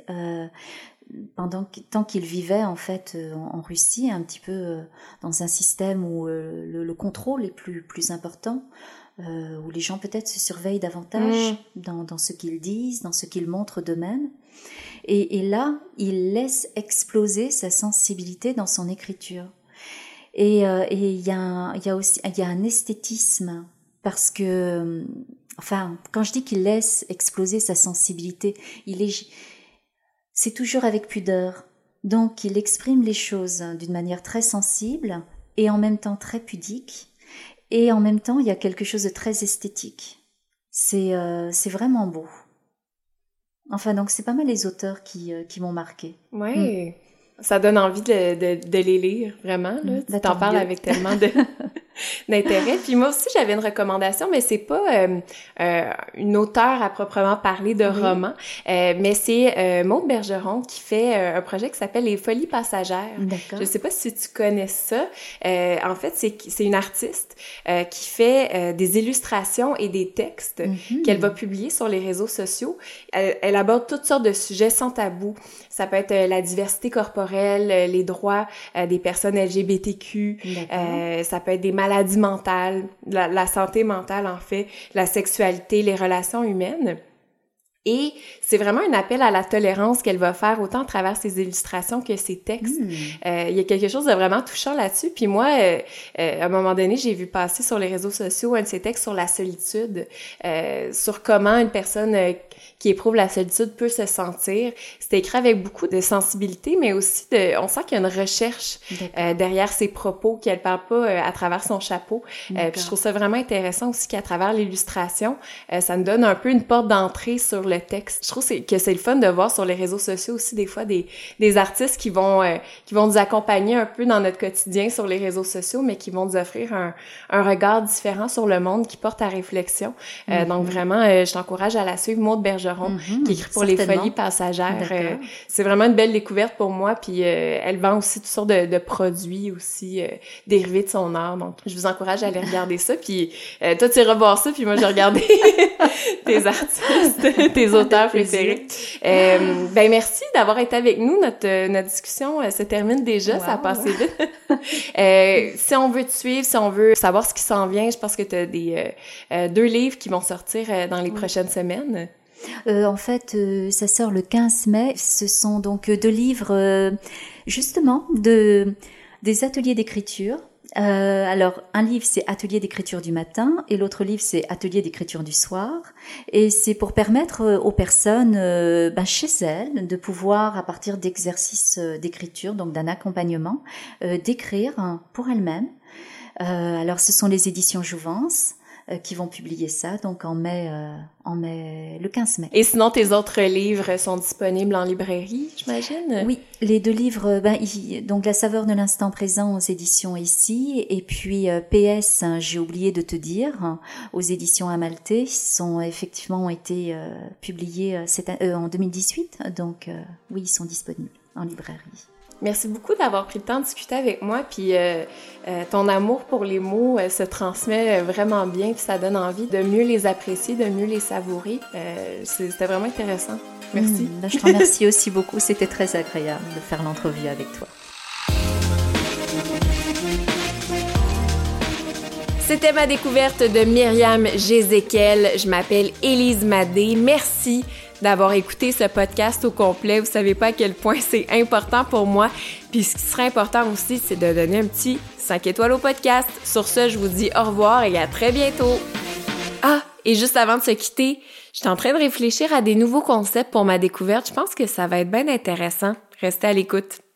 pendant tant qu'il vivait en fait euh, en, Russie, un petit peu euh, dans un système où euh, le, contrôle est plus plus important, où les gens peut-être se surveillent davantage mm. dans, dans, ce qu'ils disent, dans ce qu'ils montrent d'eux-mêmes. Et, et, là, il laisse exploser sa sensibilité dans son écriture. Et il y, a y a aussi il y a un esthétisme parce que, enfin, quand je dis qu'il laisse exploser sa sensibilité, il est c'est toujours avec pudeur. Donc il exprime les choses d'une manière très sensible et en même temps très pudique. Et en même temps, il y a quelque chose de très esthétique. C'est euh, c'est vraiment beau. Enfin, donc c'est pas mal les auteurs qui, euh, qui m'ont marqué. Oui. Mm. Ça donne envie de, de, de les lire, vraiment. Là. Mm. Tu t'en parles avec tellement de, d'intérêt. Puis moi aussi, j'avais une recommandation, mais c'est pas euh, euh, une auteure à proprement parler de roman, euh, mais c'est Maude Bergeron qui fait un projet qui s'appelle Les Folies passagères. Je sais pas si tu connais ça. en fait, c'est une artiste qui fait des illustrations et des textes mm-hmm. qu'elle va publier sur les réseaux sociaux. Elle, elle, aborde toutes sortes de sujets sans tabou. Ça peut être la diversité corporelle, les droits des personnes LGBTQ. ça peut être des maladies maladie mentale, la, la santé mentale en fait, la sexualité, les relations humaines. Et c'est vraiment un appel à la tolérance qu'elle va faire autant à travers ses illustrations que ses textes. Hmm. Euh, il y a quelque chose de vraiment touchant là-dessus. Puis moi, euh, euh, à un moment donné, j'ai vu passer sur les réseaux sociaux un de ses textes sur la solitude, sur comment une personne qui éprouve la solitude peut se sentir. C'est écrit avec beaucoup de sensibilité, mais aussi de, on sent qu'il y a une recherche euh, derrière ses propos, qu'elle parle pas euh, à travers son chapeau. Euh, puis je trouve ça vraiment intéressant aussi qu'à travers l'illustration, euh, ça nous donne un peu une porte d'entrée sur le texte. Je trouve que c'est le fun de voir sur les réseaux sociaux aussi des fois des, des artistes qui vont qui vont nous accompagner un peu dans notre quotidien sur les réseaux sociaux, mais qui vont nous offrir un, un regard différent sur le monde qui porte à réflexion. Mm-hmm. Donc vraiment, je t'encourage à la suivre, Maud Bergeron Mhm, qui écrit pour les folies passagères. Euh, c'est vraiment une belle découverte pour moi. Puis euh, elle vend aussi toutes sortes de, produits aussi euh, dérivés de son art. Donc je vous encourage à aller regarder ça. Puis toi tu iras voir ça. Puis moi j'ai regardé tes artistes, tes auteurs préférés. ben merci d'avoir été avec nous. Notre notre discussion se termine déjà. Ça a passé vite. si on veut te suivre, si on veut savoir ce qui s'en vient, je pense que tu as des deux livres qui vont sortir dans les prochaines semaines. Euh, en fait, euh, ça sort le 15 mai. Ce sont donc euh, deux livres, justement, de des ateliers d'écriture. alors, un livre, c'est Atelier d'écriture du matin, et l'autre livre, c'est Atelier d'écriture du soir. Et c'est pour permettre aux personnes, ben, chez elles, de pouvoir, à partir d'exercices d'écriture, donc d'un accompagnement, d'écrire pour elles-mêmes. alors, ce sont les éditions Jouvence. Euh, qui vont publier ça, donc en mai, euh, en mai, le 15 mai. Et sinon, tes autres livres sont disponibles en librairie, j'imagine? Oui, les deux livres, ben, donc La saveur de l'instant présent aux éditions ici, et puis euh, PS, hein, j'ai oublié de te dire, aux éditions Amalté, sont effectivement ont été publiés en 2018, donc oui, ils sont disponibles en librairie. Merci beaucoup d'avoir pris le temps de discuter avec moi. Puis euh, euh, ton amour pour les mots euh, se transmet vraiment bien, puis ça donne envie de mieux les apprécier, de mieux les savourer. C'était vraiment intéressant. Merci. Hmm, ben, je te remercie aussi beaucoup. C'était très agréable de faire l'entrevue avec toi. C'était ma découverte de Myriam Jézéquel. Je m'appelle Élise Madé. Merci d'avoir écouté ce podcast au complet. Vous savez pas à quel point c'est important pour moi. Puis ce qui serait important aussi, c'est de donner un petit 5 étoiles au podcast. Sur ce, je vous dis au revoir et à très bientôt. Ah, et juste avant de se quitter, je suis en train de réfléchir à des nouveaux concepts pour ma découverte. Je pense que ça va être bien intéressant. Restez à l'écoute.